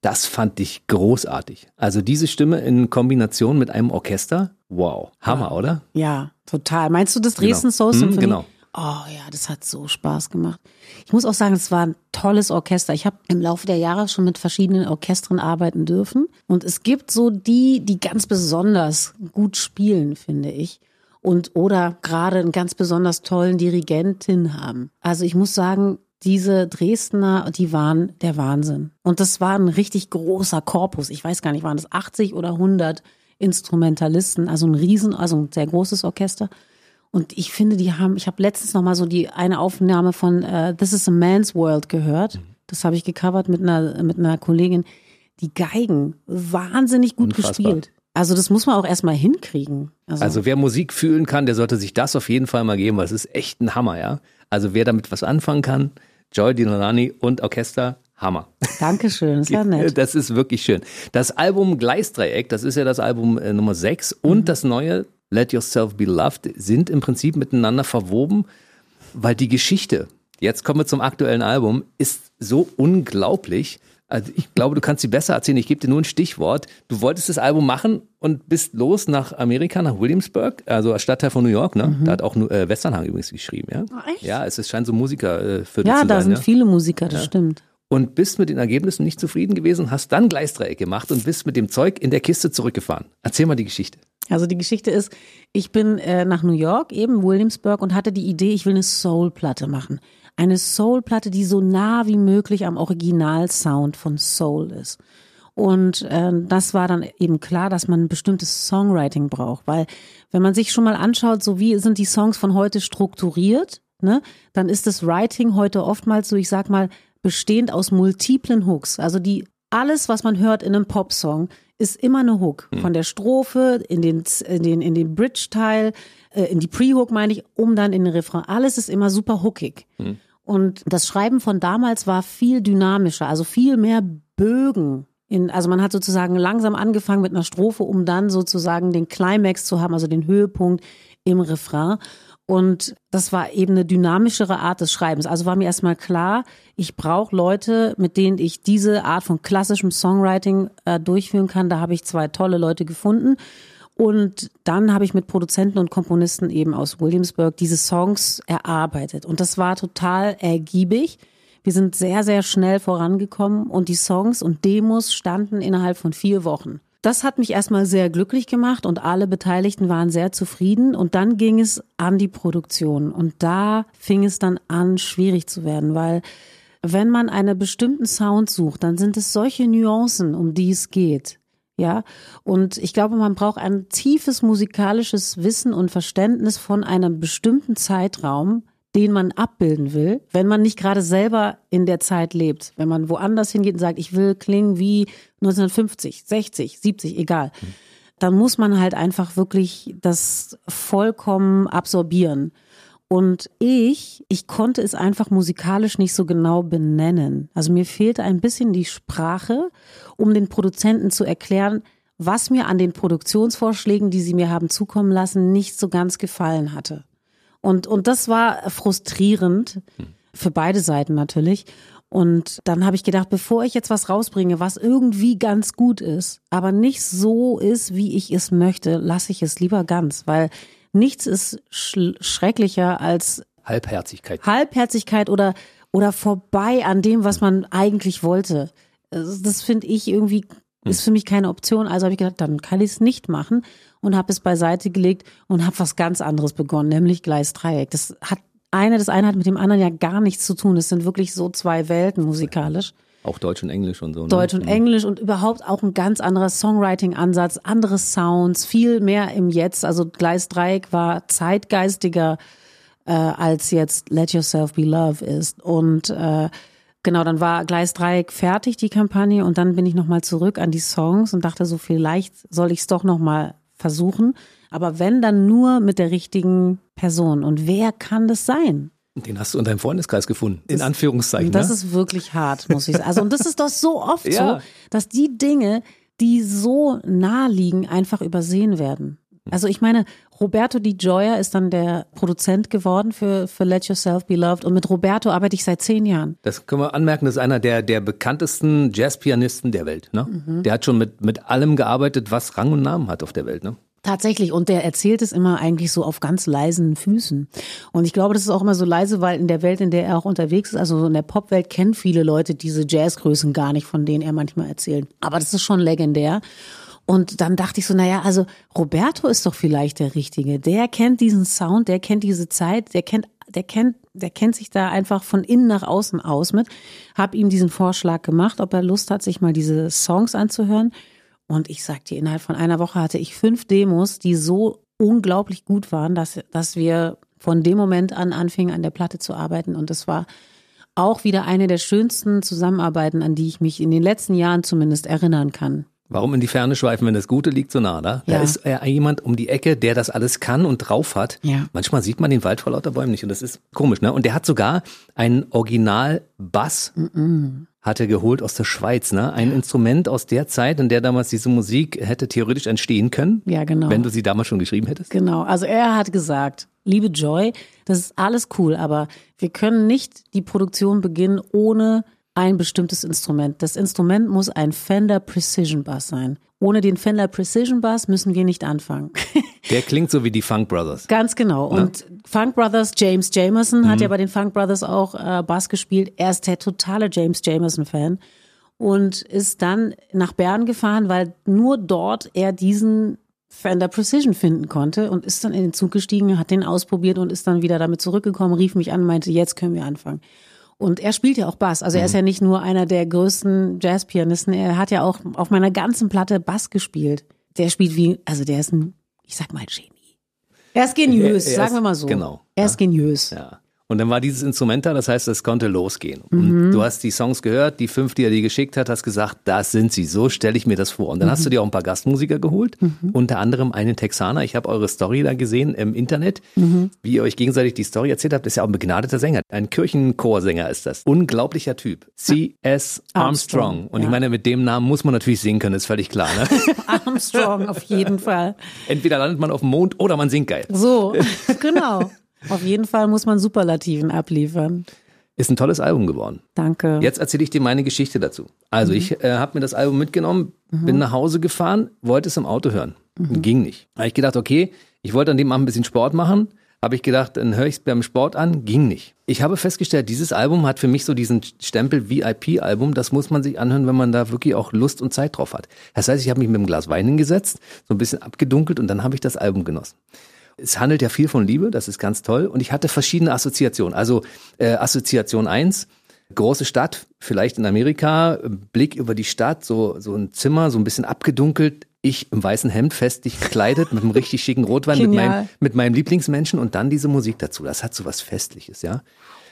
[SPEAKER 2] Das fand ich großartig. Also diese Stimme in Kombination mit einem Orchester, wow, Hammer,
[SPEAKER 3] ja.
[SPEAKER 2] oder?
[SPEAKER 3] Ja, total. Meinst du das Dresden genau. Soul Symphony?
[SPEAKER 2] Hm, genau.
[SPEAKER 3] Oh ja, das hat so Spaß gemacht. Ich muss auch sagen, es war ein tolles Orchester. Ich habe im Laufe der Jahre schon mit verschiedenen Orchestern arbeiten dürfen. Und es gibt so die, die ganz besonders gut spielen, finde ich. Und oder gerade einen ganz besonders tollen Dirigentin haben. Also ich muss sagen, diese Dresdner, die waren der Wahnsinn. Und das war ein richtig großer Korpus. Ich weiß gar nicht, waren das 80 oder 100 Instrumentalisten, also ein riesen, also ein sehr großes Orchester. Und ich finde, die haben, ich habe letztens noch mal so die eine Aufnahme von uh, This is a Man's World gehört. Das habe ich gecovert mit einer mit einer Kollegin. Die Geigen wahnsinnig gut Unfassbar. gespielt. Also das muss man auch erstmal hinkriegen.
[SPEAKER 2] Also. also. wer Musik fühlen kann, der sollte sich das auf jeden Fall mal geben, weil es ist echt ein Hammer, ja. Also wer damit was anfangen kann, Joy Dinolani und Orchester, Hammer.
[SPEAKER 3] Dankeschön, ist ja nett.
[SPEAKER 2] Das ist wirklich schön. Das Album Gleisdreieck, das ist ja das Album äh, Nummer 6 und mhm. das neue Let Yourself Be Loved sind im Prinzip miteinander verwoben, weil die Geschichte, jetzt kommen wir zum aktuellen Album, ist so unglaublich. Also ich glaube, du kannst sie besser erzählen. Ich gebe dir nur ein Stichwort. Du wolltest das Album machen und bist los nach Amerika, nach Williamsburg, also Stadtteil von New York. Ne? Mhm. Da hat auch äh, Westernhang übrigens geschrieben. Ja,
[SPEAKER 3] oh, echt?
[SPEAKER 2] ja es scheint so Musiker äh, für
[SPEAKER 3] Ja,
[SPEAKER 2] zu
[SPEAKER 3] da
[SPEAKER 2] sein,
[SPEAKER 3] sind
[SPEAKER 2] ja?
[SPEAKER 3] viele Musiker, das ja. stimmt.
[SPEAKER 2] Und bist mit den Ergebnissen nicht zufrieden gewesen, hast dann Gleisdreieck gemacht und bist mit dem Zeug in der Kiste zurückgefahren. Erzähl mal die Geschichte.
[SPEAKER 3] Also die Geschichte ist, ich bin äh, nach New York, eben Williamsburg, und hatte die Idee, ich will eine Soul-Platte machen. Eine Soul-Platte, die so nah wie möglich am Original-Sound von Soul ist. Und äh, das war dann eben klar, dass man ein bestimmtes Songwriting braucht, weil wenn man sich schon mal anschaut, so wie sind die Songs von heute strukturiert, ne, dann ist das Writing heute oftmals so, ich sag mal, bestehend aus multiplen Hooks. Also die alles, was man hört in einem Popsong, ist immer eine Hook. Hm. Von der Strophe in den, in den, in den Bridge-Teil, äh, in die Pre-Hook meine ich, um dann in den Refrain. Alles ist immer super hookig. Hm. Und das Schreiben von damals war viel dynamischer, also viel mehr Bögen. In, also man hat sozusagen langsam angefangen mit einer Strophe, um dann sozusagen den Climax zu haben, also den Höhepunkt im Refrain. Und das war eben eine dynamischere Art des Schreibens. Also war mir erstmal klar, ich brauche Leute, mit denen ich diese Art von klassischem Songwriting äh, durchführen kann. Da habe ich zwei tolle Leute gefunden. Und dann habe ich mit Produzenten und Komponisten eben aus Williamsburg diese Songs erarbeitet. Und das war total ergiebig. Wir sind sehr, sehr schnell vorangekommen und die Songs und Demos standen innerhalb von vier Wochen. Das hat mich erstmal sehr glücklich gemacht und alle Beteiligten waren sehr zufrieden. Und dann ging es an die Produktion. Und da fing es dann an, schwierig zu werden, weil wenn man einen bestimmten Sound sucht, dann sind es solche Nuancen, um die es geht. Ja, und ich glaube, man braucht ein tiefes musikalisches Wissen und Verständnis von einem bestimmten Zeitraum, den man abbilden will, wenn man nicht gerade selber in der Zeit lebt. Wenn man woanders hingeht und sagt, ich will klingen wie 1950, 60, 70, egal. Dann muss man halt einfach wirklich das vollkommen absorbieren. Und ich, ich konnte es einfach musikalisch nicht so genau benennen. Also mir fehlte ein bisschen die Sprache, um den Produzenten zu erklären, was mir an den Produktionsvorschlägen, die sie mir haben zukommen lassen, nicht so ganz gefallen hatte. Und, und das war frustrierend für beide Seiten natürlich. Und dann habe ich gedacht, bevor ich jetzt was rausbringe, was irgendwie ganz gut ist, aber nicht so ist, wie ich es möchte, lasse ich es lieber ganz, weil nichts ist sch schrecklicher als
[SPEAKER 2] Halbherzigkeit.
[SPEAKER 3] Halbherzigkeit oder, oder vorbei an dem, was man eigentlich wollte. Das finde ich irgendwie, ist für mich keine Option. Also habe ich gedacht, dann kann ich es nicht machen und habe es beiseite gelegt und habe was ganz anderes begonnen, nämlich Gleisdreieck. Das hat eine, das eine hat mit dem anderen ja gar nichts zu tun. Es sind wirklich so zwei Welten musikalisch.
[SPEAKER 2] Auch Deutsch und Englisch und so. Ne?
[SPEAKER 3] Deutsch und Englisch und überhaupt auch ein ganz anderer Songwriting-Ansatz, andere Sounds, viel mehr im Jetzt. Also Gleis Dreieck war zeitgeistiger äh, als jetzt Let Yourself Be Love ist. Und äh, genau, dann war Gleis Dreieck fertig, die Kampagne, und dann bin ich nochmal zurück an die Songs und dachte so, vielleicht soll ich es doch nochmal versuchen. Aber wenn, dann nur mit der richtigen Person. Und wer kann das sein?
[SPEAKER 2] Den hast du in deinem Freundeskreis gefunden, in Anführungszeichen.
[SPEAKER 3] Das
[SPEAKER 2] ne?
[SPEAKER 3] ist wirklich hart, muss ich sagen. Also, und das ist doch so oft
[SPEAKER 2] Ja.
[SPEAKER 3] so, dass die Dinge, die so nah liegen, einfach übersehen werden. Also ich meine, Roberto Di Gioia ist dann der Produzent geworden für, für Let Yourself Be Loved und mit Roberto arbeite ich seit zehn Jahren.
[SPEAKER 2] Das können wir anmerken, das ist einer der, der bekanntesten Jazzpianisten der Welt. Ne?
[SPEAKER 3] Mhm.
[SPEAKER 2] Der hat schon mit, mit allem gearbeitet, was Rang und Namen hat auf der Welt. Ne?
[SPEAKER 3] Tatsächlich, und der erzählt es immer eigentlich so auf ganz leisen Füßen. Und ich glaube, das ist auch immer so leise, weil in der Welt, in der er auch unterwegs ist, also so in der Popwelt, kennen viele Leute diese Jazzgrößen gar nicht, von denen er manchmal erzählt. Aber das ist schon legendär. Und dann dachte ich so, naja, also Roberto ist doch vielleicht der Richtige. Der kennt diesen Sound, der kennt diese Zeit, der kennt, der kennt, der kennt sich da einfach von innen nach außen aus mit. Hab ihm diesen Vorschlag gemacht, ob er Lust hat, sich mal diese Songs anzuhören. Und ich sag dir, innerhalb von einer Woche hatte ich fünf Demos, die so unglaublich gut waren, dass, dass wir von dem Moment an anfingen, an der Platte zu arbeiten. Und das war auch wieder eine der schönsten Zusammenarbeiten, an die ich mich in den letzten Jahren zumindest erinnern kann.
[SPEAKER 2] Warum in die Ferne schweifen, wenn das Gute liegt so nah da? Da
[SPEAKER 3] Ja.
[SPEAKER 2] ist äh, jemand um die Ecke, der das alles kann und drauf hat.
[SPEAKER 3] Ja.
[SPEAKER 2] Manchmal sieht man den Wald vor lauter Bäumen nicht und das ist komisch. Ne? Und der hat sogar einen Original-Bass hatte geholt aus der Schweiz. Ne? Ein Instrument aus der Zeit, in der damals diese Musik hätte theoretisch entstehen können.
[SPEAKER 3] Ja, genau.
[SPEAKER 2] Wenn du sie damals schon geschrieben hättest.
[SPEAKER 3] Genau, also er hat gesagt, liebe Joy, das ist alles cool, aber wir können nicht die Produktion beginnen ohne ein bestimmtes Instrument. Das Instrument muss ein Fender Precision Bass sein. Ohne den Fender Precision Bass müssen wir nicht anfangen.
[SPEAKER 2] Der klingt so wie die Funk Brothers.
[SPEAKER 3] Ganz genau. Und Funk Brothers, James Jamerson hat ja bei den Funk Brothers auch äh, Bass gespielt. Er ist der totale James Jamerson-Fan und ist dann nach Bern gefahren, weil nur dort er diesen Fender Precision finden konnte und ist dann in den Zug gestiegen, hat den ausprobiert und ist dann wieder damit zurückgekommen, rief mich an, meinte, jetzt können wir anfangen. Und er spielt ja auch Bass. Also er ist ja nicht nur einer der größten Jazzpianisten, er hat ja auch auf meiner ganzen Platte Bass gespielt. Der spielt wie, also der ist ein, ich sag mal, Genie. Er ist geniös,
[SPEAKER 2] Er- er
[SPEAKER 3] sagen
[SPEAKER 2] ist-
[SPEAKER 3] wir mal so.
[SPEAKER 2] genau,
[SPEAKER 3] Er ist geniös.
[SPEAKER 2] Ja. Und dann war dieses Instrument da, das heißt, es konnte losgehen.
[SPEAKER 3] Mhm.
[SPEAKER 2] Und du hast die Songs gehört, die fünf, die er dir geschickt hat, hast gesagt, das sind sie, so stelle ich mir das vor. Und dann
[SPEAKER 3] Mhm.
[SPEAKER 2] hast du dir auch ein paar Gastmusiker geholt, unter anderem einen Texaner. Ich habe eure Story da gesehen im Internet,
[SPEAKER 3] Mhm.
[SPEAKER 2] wie ihr euch gegenseitig die Story erzählt habt. Das ist ja auch ein begnadeter Sänger, ein Kirchenchorsänger ist das. Unglaublicher Typ. C.S. Armstrong.
[SPEAKER 3] Armstrong,
[SPEAKER 2] Und ich
[SPEAKER 3] ja.
[SPEAKER 2] meine, mit dem Namen muss man natürlich singen können, ist völlig klar. Ne?
[SPEAKER 3] Armstrong auf jeden Fall.
[SPEAKER 2] Entweder landet man auf dem Mond oder man singt geil.
[SPEAKER 3] So, genau. Auf jeden Fall muss man Superlativen abliefern.
[SPEAKER 2] Ist ein tolles Album geworden.
[SPEAKER 3] Danke.
[SPEAKER 2] Jetzt erzähle ich dir meine Geschichte dazu. Also ich äh, habe mir das Album mitgenommen, bin nach Hause gefahren, wollte es im Auto hören. Ging nicht. Habe ich gedacht, okay, ich wollte an dem Abend ein bisschen Sport machen, habe ich gedacht, dann höre ich es beim Sport an, ging nicht. Ich habe festgestellt, dieses Album hat für mich so diesen Stempel VIP-Album, das muss man sich anhören, wenn man da wirklich auch Lust und Zeit drauf hat. Das heißt, ich habe mich mit einem Glas Wein hingesetzt, so ein bisschen abgedunkelt und dann habe ich das Album genossen. Es handelt ja viel von Liebe, das ist ganz toll. Und ich hatte verschiedene Assoziationen. Also äh, Assoziation eins große Stadt, vielleicht in Amerika, Blick über die Stadt, so, so ein Zimmer, so ein bisschen abgedunkelt, ich im weißen Hemd festlich gekleidet mit einem richtig schicken Rotwein mit meinem, mit meinem Lieblingsmenschen und dann diese Musik dazu. Das hat so was Festliches, ja.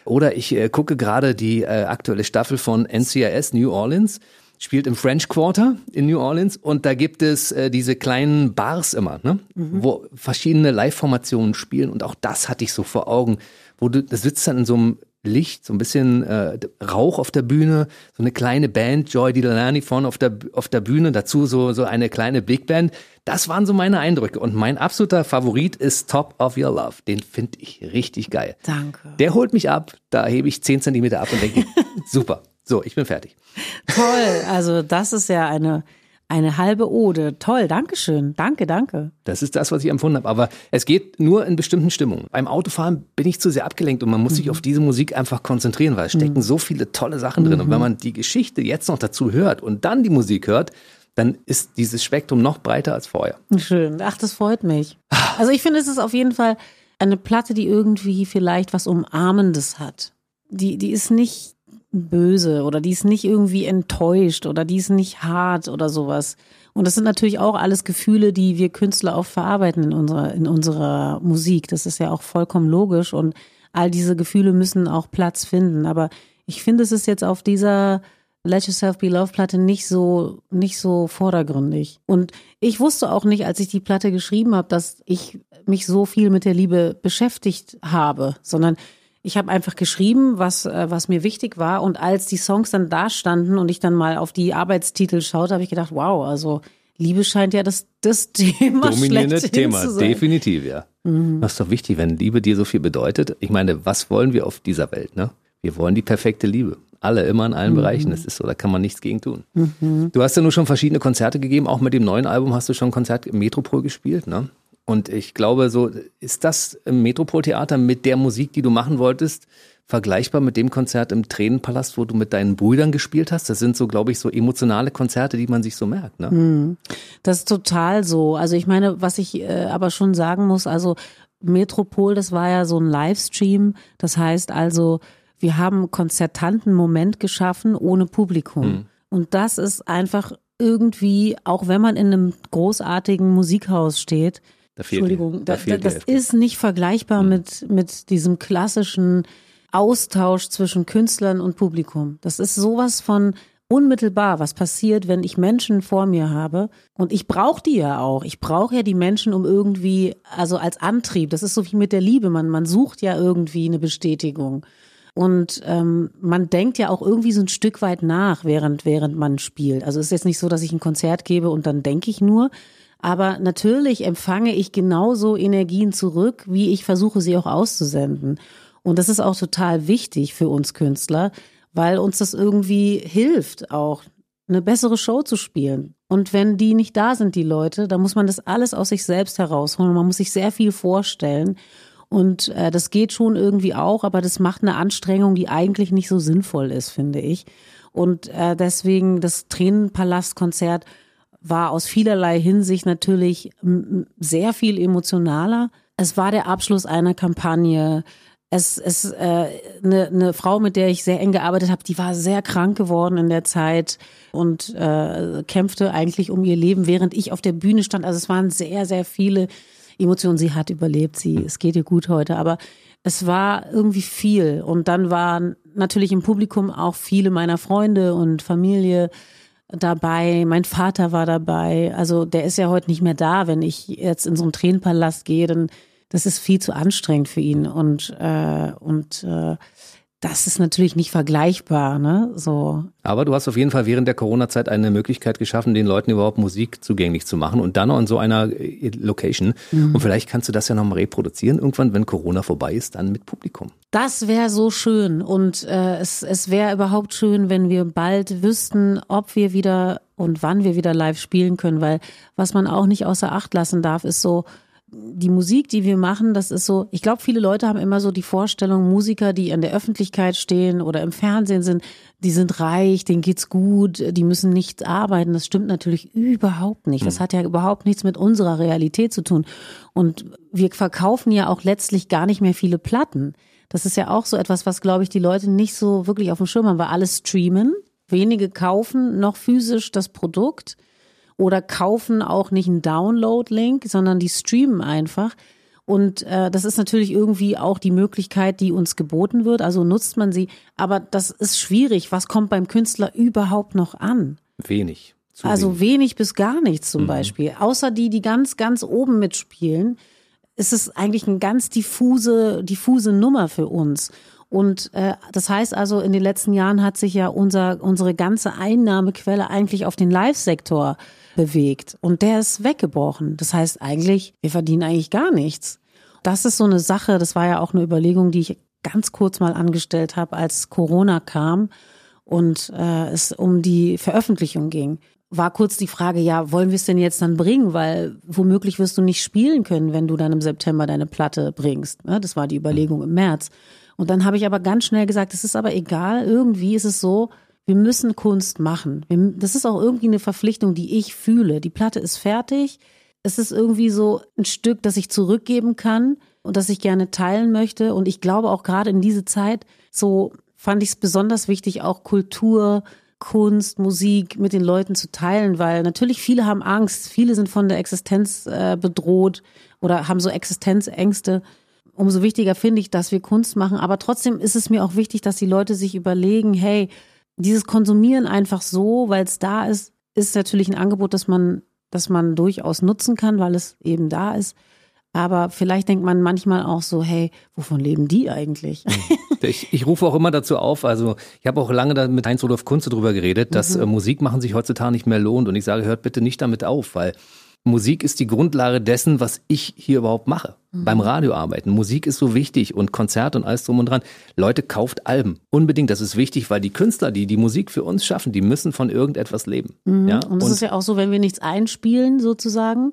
[SPEAKER 2] Oder ich äh, gucke gerade die äh, aktuelle Staffel von NCIS New Orleans, spielt im French Quarter in New Orleans und da gibt es äh, diese kleinen Bars immer, ne? Mhm. wo verschiedene Live-Formationen spielen und auch das hatte ich so vor Augen, wo du, das sitzt dann in so einem Licht, so ein bisschen äh, Rauch auf der Bühne, so eine kleine Band, Joy Delaney vorne auf der, auf der Bühne, dazu so, so eine kleine Big Band. Das waren so meine Eindrücke. Und mein absoluter Favorit ist Top of Your Love. Den finde ich richtig geil.
[SPEAKER 3] Danke.
[SPEAKER 2] Der holt mich ab, da hebe ich zehn Zentimeter ab und denke, super. So, ich bin fertig.
[SPEAKER 3] Toll. Also das ist ja eine eine halbe Ode. Toll, Dankeschön. Danke, danke.
[SPEAKER 2] Das ist das, was ich empfunden habe. Aber es geht nur in bestimmten Stimmungen. Beim Autofahren bin ich zu sehr abgelenkt und man muss mhm. sich auf diese Musik einfach konzentrieren, weil es stecken mhm. so viele tolle Sachen drin. Mhm. Und wenn man die Geschichte jetzt noch dazu hört und dann die Musik hört, dann ist dieses Spektrum noch breiter als vorher.
[SPEAKER 3] Schön. Ach, das freut mich. Also ich finde, es ist auf jeden Fall eine Platte, die irgendwie vielleicht was Umarmendes hat. Die, die ist nicht böse oder die ist nicht irgendwie enttäuscht oder die ist nicht hart oder sowas. Und das sind natürlich auch alles Gefühle, die wir Künstler auch verarbeiten in unserer, in unserer Musik. Das ist ja auch vollkommen logisch und all diese Gefühle müssen auch Platz finden. Aber ich finde, es ist jetzt auf dieser Let Yourself Be Love Platte nicht so, nicht so vordergründig. Und ich wusste auch nicht, als ich die Platte geschrieben habe, dass ich mich so viel mit der Liebe beschäftigt habe, sondern ich habe einfach geschrieben, was, äh, was mir wichtig war. Und als die Songs dann da standen und ich dann mal auf die Arbeitstitel schaute, habe ich gedacht, wow, also Liebe scheint ja das, das Thema
[SPEAKER 2] Dominierendes Thema, zu sein. definitiv, ja. Mhm. Das ist doch wichtig, wenn Liebe dir so viel bedeutet. Ich meine, was wollen wir auf dieser Welt, ne? Wir wollen die perfekte Liebe. Alle, immer in allen mhm. Bereichen. Das ist so, da kann man nichts gegen tun. Mhm. Du hast ja nur schon verschiedene Konzerte gegeben. Auch mit dem neuen Album hast du schon ein Konzert im Metropol gespielt, ne? Und ich glaube, so ist das im Metropoltheater mit der Musik, die du machen wolltest, vergleichbar mit dem Konzert im Tränenpalast, wo du mit deinen Brüdern gespielt hast? Das sind so, glaube ich, so emotionale Konzerte, die man sich so merkt. Ne? Hm.
[SPEAKER 3] Das ist total so. Also ich meine, was ich äh, aber schon sagen muss, also Metropol, das war ja so ein Livestream. Das heißt also, wir haben konzertanten Moment geschaffen ohne Publikum. Hm. Und das ist einfach irgendwie, auch wenn man in einem großartigen Musikhaus steht,
[SPEAKER 2] da fehlt
[SPEAKER 3] Entschuldigung, da, da, das ist nicht vergleichbar mhm. mit, mit diesem klassischen Austausch zwischen Künstlern und Publikum. Das ist sowas von unmittelbar, was passiert, wenn ich Menschen vor mir habe. Und ich brauche die ja auch. Ich brauche ja die Menschen, um irgendwie, also als Antrieb. Das ist so wie mit der Liebe. Man, man sucht ja irgendwie eine Bestätigung. Und ähm, man denkt ja auch irgendwie so ein Stück weit nach, während, während man spielt. Also es ist jetzt nicht so, dass ich ein Konzert gebe und dann denke ich nur, aber natürlich empfange ich genauso Energien zurück, wie ich versuche, sie auch auszusenden. Und das ist auch total wichtig für uns Künstler, weil uns das irgendwie hilft, auch eine bessere Show zu spielen. Und wenn die nicht da sind, die Leute, dann muss man das alles aus sich selbst herausholen. Man muss sich sehr viel vorstellen. Und äh, das geht schon irgendwie auch, aber das macht eine Anstrengung, die eigentlich nicht so sinnvoll ist, finde ich. Und äh, deswegen das Tränenpalastkonzert war aus vielerlei Hinsicht natürlich sehr viel emotionaler. Es war der Abschluss einer Kampagne. Es ist äh, eine, eine Frau, mit der ich sehr eng gearbeitet habe, die war sehr krank geworden in der Zeit und äh, kämpfte eigentlich um ihr Leben, während ich auf der Bühne stand. Also es waren sehr, sehr viele Emotionen. Sie hat überlebt, sie, es geht ihr gut heute, aber es war irgendwie viel. Und dann waren natürlich im Publikum auch viele meiner Freunde und Familie dabei, mein Vater war dabei. Also der ist ja heute nicht mehr da. Wenn ich jetzt in so einen Tränenpalast gehe, dann das ist viel zu anstrengend für ihn und äh, und äh, das ist natürlich nicht vergleichbar, ne? So.
[SPEAKER 2] Aber du hast auf jeden Fall während der Corona-Zeit eine Möglichkeit geschaffen, den Leuten überhaupt Musik zugänglich zu machen und dann noch in so einer äh, Location. Mhm. Und vielleicht kannst du das ja nochmal reproduzieren, irgendwann, wenn Corona vorbei ist, dann mit Publikum.
[SPEAKER 3] Das wäre so schön. Und äh, es, es wäre überhaupt schön, wenn wir bald wüssten, ob wir wieder und wann wir wieder live spielen können, weil was man auch nicht außer Acht lassen darf, ist so, die Musik, die wir machen, das ist so, ich glaube, viele Leute haben immer so die Vorstellung, Musiker, die in der Öffentlichkeit stehen oder im Fernsehen sind, die sind reich, denen geht's gut, die müssen nicht arbeiten. Das stimmt natürlich überhaupt nicht. Das hm. hat ja überhaupt nichts mit unserer Realität zu tun. Und wir verkaufen ja auch letztlich gar nicht mehr viele Platten. Das ist ja auch so etwas, was, glaube ich, die Leute nicht so wirklich auf dem Schirm haben, weil alles streamen. Wenige kaufen noch physisch das Produkt oder kaufen auch nicht einen Download-Link, sondern die streamen einfach. Und äh, das ist natürlich irgendwie auch die Möglichkeit, die uns geboten wird. Also nutzt man sie. Aber das ist schwierig. Was kommt beim Künstler überhaupt noch an?
[SPEAKER 2] Wenig.
[SPEAKER 3] Also wenig. wenig. bis gar nichts zum mhm. Beispiel. Außer die, die ganz, ganz oben mitspielen, ist es eigentlich eine ganz diffuse, diffuse Nummer für uns. Und äh, das heißt also, in den letzten Jahren hat sich ja unser, unsere ganze Einnahmequelle eigentlich auf den Live-Sektor bewegt. Und der ist weggebrochen. Das heißt eigentlich, wir verdienen eigentlich gar nichts. Das ist so eine Sache, das war ja auch eine Überlegung, die ich ganz kurz mal angestellt habe, als Corona kam und äh, es um die Veröffentlichung ging. War kurz die Frage, ja, wollen wir es denn jetzt dann bringen? Weil womöglich wirst du nicht spielen können, wenn du dann im September deine Platte bringst. Ne? Das war die Überlegung im März. Und dann habe ich aber ganz schnell gesagt, es ist aber egal, irgendwie ist es so, wir müssen Kunst machen. Wir, das ist auch irgendwie eine Verpflichtung, die ich fühle. Die Platte ist fertig. Es ist irgendwie so ein Stück, das ich zurückgeben kann und das ich gerne teilen möchte. Und ich glaube auch gerade in diese Zeit, so fand ich es besonders wichtig, auch Kultur, Kunst, Musik mit den Leuten zu teilen, weil natürlich viele haben Angst, viele sind von der Existenz äh, bedroht oder haben so Existenzängste. Umso wichtiger finde ich, dass wir Kunst machen. Aber trotzdem ist es mir auch wichtig, dass die Leute sich überlegen, hey, dieses Konsumieren einfach so, weil es da ist, ist natürlich ein Angebot, das man, das man durchaus nutzen kann, weil es eben da ist. Aber vielleicht denkt man manchmal auch so, hey, wovon leben die eigentlich?
[SPEAKER 2] Ich, ich rufe auch immer dazu auf, also ich habe auch lange mit Heinz Rudolf Kunze drüber geredet, dass mhm. äh, Musik machen sich heutzutage nicht mehr lohnt. Und ich sage, hört bitte nicht damit auf, weil Musik ist die Grundlage dessen, was ich hier überhaupt mache. Mhm. Beim Radioarbeiten. Musik ist so wichtig und Konzert und alles drum und dran. Leute, kauft Alben. Unbedingt. Das ist wichtig, weil die Künstler, die die Musik für uns schaffen, die müssen von irgendetwas leben.
[SPEAKER 3] Mhm. Ja? Und es ist ja auch so, wenn wir nichts einspielen, sozusagen,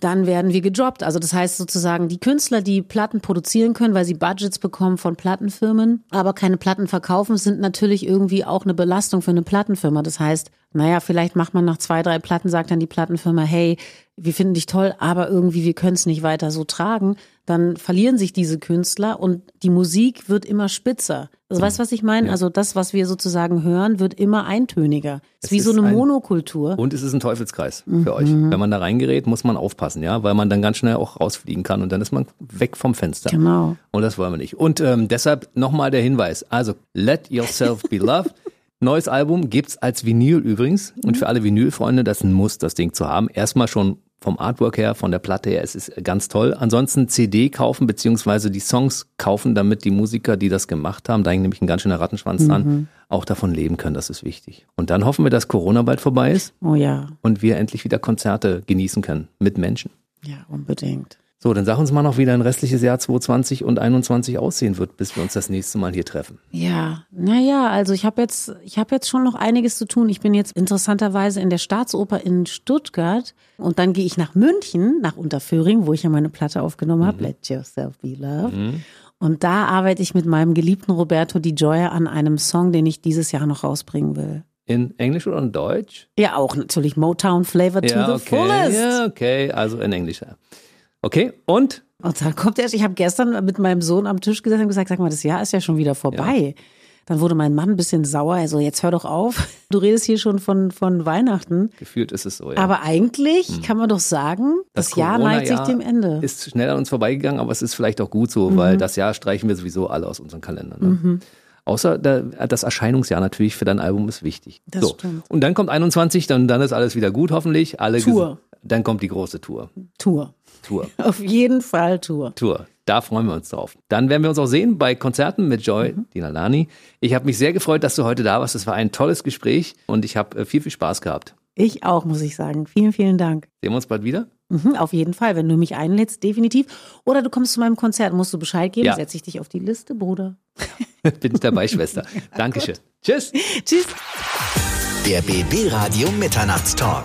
[SPEAKER 3] dann werden wir gedroppt. Also das heißt sozusagen, die Künstler, die Platten produzieren können, weil sie Budgets bekommen von Plattenfirmen, aber keine Platten verkaufen, sind natürlich irgendwie auch eine Belastung für eine Plattenfirma. Das heißt, naja, vielleicht macht man nach zwei, drei Platten, sagt dann die Plattenfirma, hey, wir finden dich toll, aber irgendwie, wir können es nicht weiter so tragen. Dann verlieren sich diese Künstler und die Musik wird immer spitzer. Also weißt du, was ich meine? Ja. Also das, was wir sozusagen hören, wird immer eintöniger. Es ist wie so eine ein, Monokultur.
[SPEAKER 2] Und es ist ein Teufelskreis für mhm. euch. Wenn man da reingerät, muss man aufpassen, ja, weil man dann ganz schnell auch rausfliegen kann und dann ist man weg vom Fenster.
[SPEAKER 3] Genau.
[SPEAKER 2] Und das wollen wir nicht. Und ähm, deshalb nochmal der Hinweis. Also, let yourself be loved. Neues Album gibt's als Vinyl übrigens. Und für alle Vinylfreunde, das ist ein Muss, das Ding zu haben. Erstmal schon vom Artwork her, von der Platte her, es ist ganz toll. Ansonsten CD kaufen, beziehungsweise die Songs kaufen, damit die Musiker, die das gemacht haben, da hängt nämlich ein ganz schöner Rattenschwanz mhm. dran, auch davon leben können. Das ist wichtig. Und dann hoffen wir, dass Corona bald vorbei ist.
[SPEAKER 3] Oh ja.
[SPEAKER 2] Und wir endlich wieder Konzerte genießen können mit Menschen.
[SPEAKER 3] Ja, unbedingt.
[SPEAKER 2] So, dann sag uns mal noch, wie dein restliches Jahr 2020 und 2021 aussehen wird, bis wir uns das nächste Mal hier treffen.
[SPEAKER 3] Ja, naja, also ich habe jetzt, ich habe jetzt schon noch einiges zu tun. Ich bin jetzt interessanterweise in der Staatsoper in Stuttgart und dann gehe ich nach München, nach Unterföhring, wo ich ja meine Platte aufgenommen habe, mhm. Let Yourself Be Loved. Mhm. Und da arbeite ich mit meinem geliebten Roberto Di Gioia an einem Song, den ich dieses Jahr noch rausbringen will.
[SPEAKER 2] In Englisch oder in Deutsch?
[SPEAKER 3] Ja, auch natürlich Motown Flavor ja, to the
[SPEAKER 2] okay.
[SPEAKER 3] fullest.
[SPEAKER 2] Ja, okay, also in Englisch. Okay, und?
[SPEAKER 3] Und dann kommt er, ich habe gestern mit meinem Sohn am Tisch gesessen und gesagt, sag mal, das Jahr ist ja schon wieder vorbei. Ja. Dann wurde mein Mann ein bisschen sauer. Also jetzt hör doch auf. Du redest hier schon von, von Weihnachten.
[SPEAKER 2] Gefühlt ist es so, ja.
[SPEAKER 3] Aber eigentlich hm. kann man doch sagen, das, das Jahr neigt sich dem Ende.
[SPEAKER 2] Ist schnell an uns vorbeigegangen, aber es ist vielleicht auch gut so, mhm. weil das Jahr streichen wir sowieso alle aus unseren Kalendern. Ne? Mhm. Außer das Erscheinungsjahr natürlich für dein Album ist wichtig.
[SPEAKER 3] Das so. stimmt.
[SPEAKER 2] Und dann kommt 21, dann, dann ist alles wieder gut, hoffentlich. Alle Tour. Dann kommt die große Tour.
[SPEAKER 3] Tour.
[SPEAKER 2] Tour.
[SPEAKER 3] Auf jeden Fall Tour.
[SPEAKER 2] Tour. Da freuen wir uns drauf. Dann werden wir uns auch sehen bei Konzerten mit Joy mhm. Dinalani. Ich habe mich sehr gefreut, dass du heute da warst. Es war ein tolles Gespräch und ich habe äh, viel, viel Spaß gehabt.
[SPEAKER 3] Ich auch, muss ich sagen. Vielen, vielen Dank.
[SPEAKER 2] Sehen wir uns bald wieder?
[SPEAKER 3] Mhm, auf jeden Fall, wenn du mich einlädst, definitiv. Oder du kommst zu meinem Konzert, musst du Bescheid geben, ja. setze ich dich auf die Liste, Bruder.
[SPEAKER 2] Bin ich dabei, Schwester. Dankeschön. Tschüss.
[SPEAKER 3] Tschüss.
[SPEAKER 1] Der BB Radio Mitternachtstalk.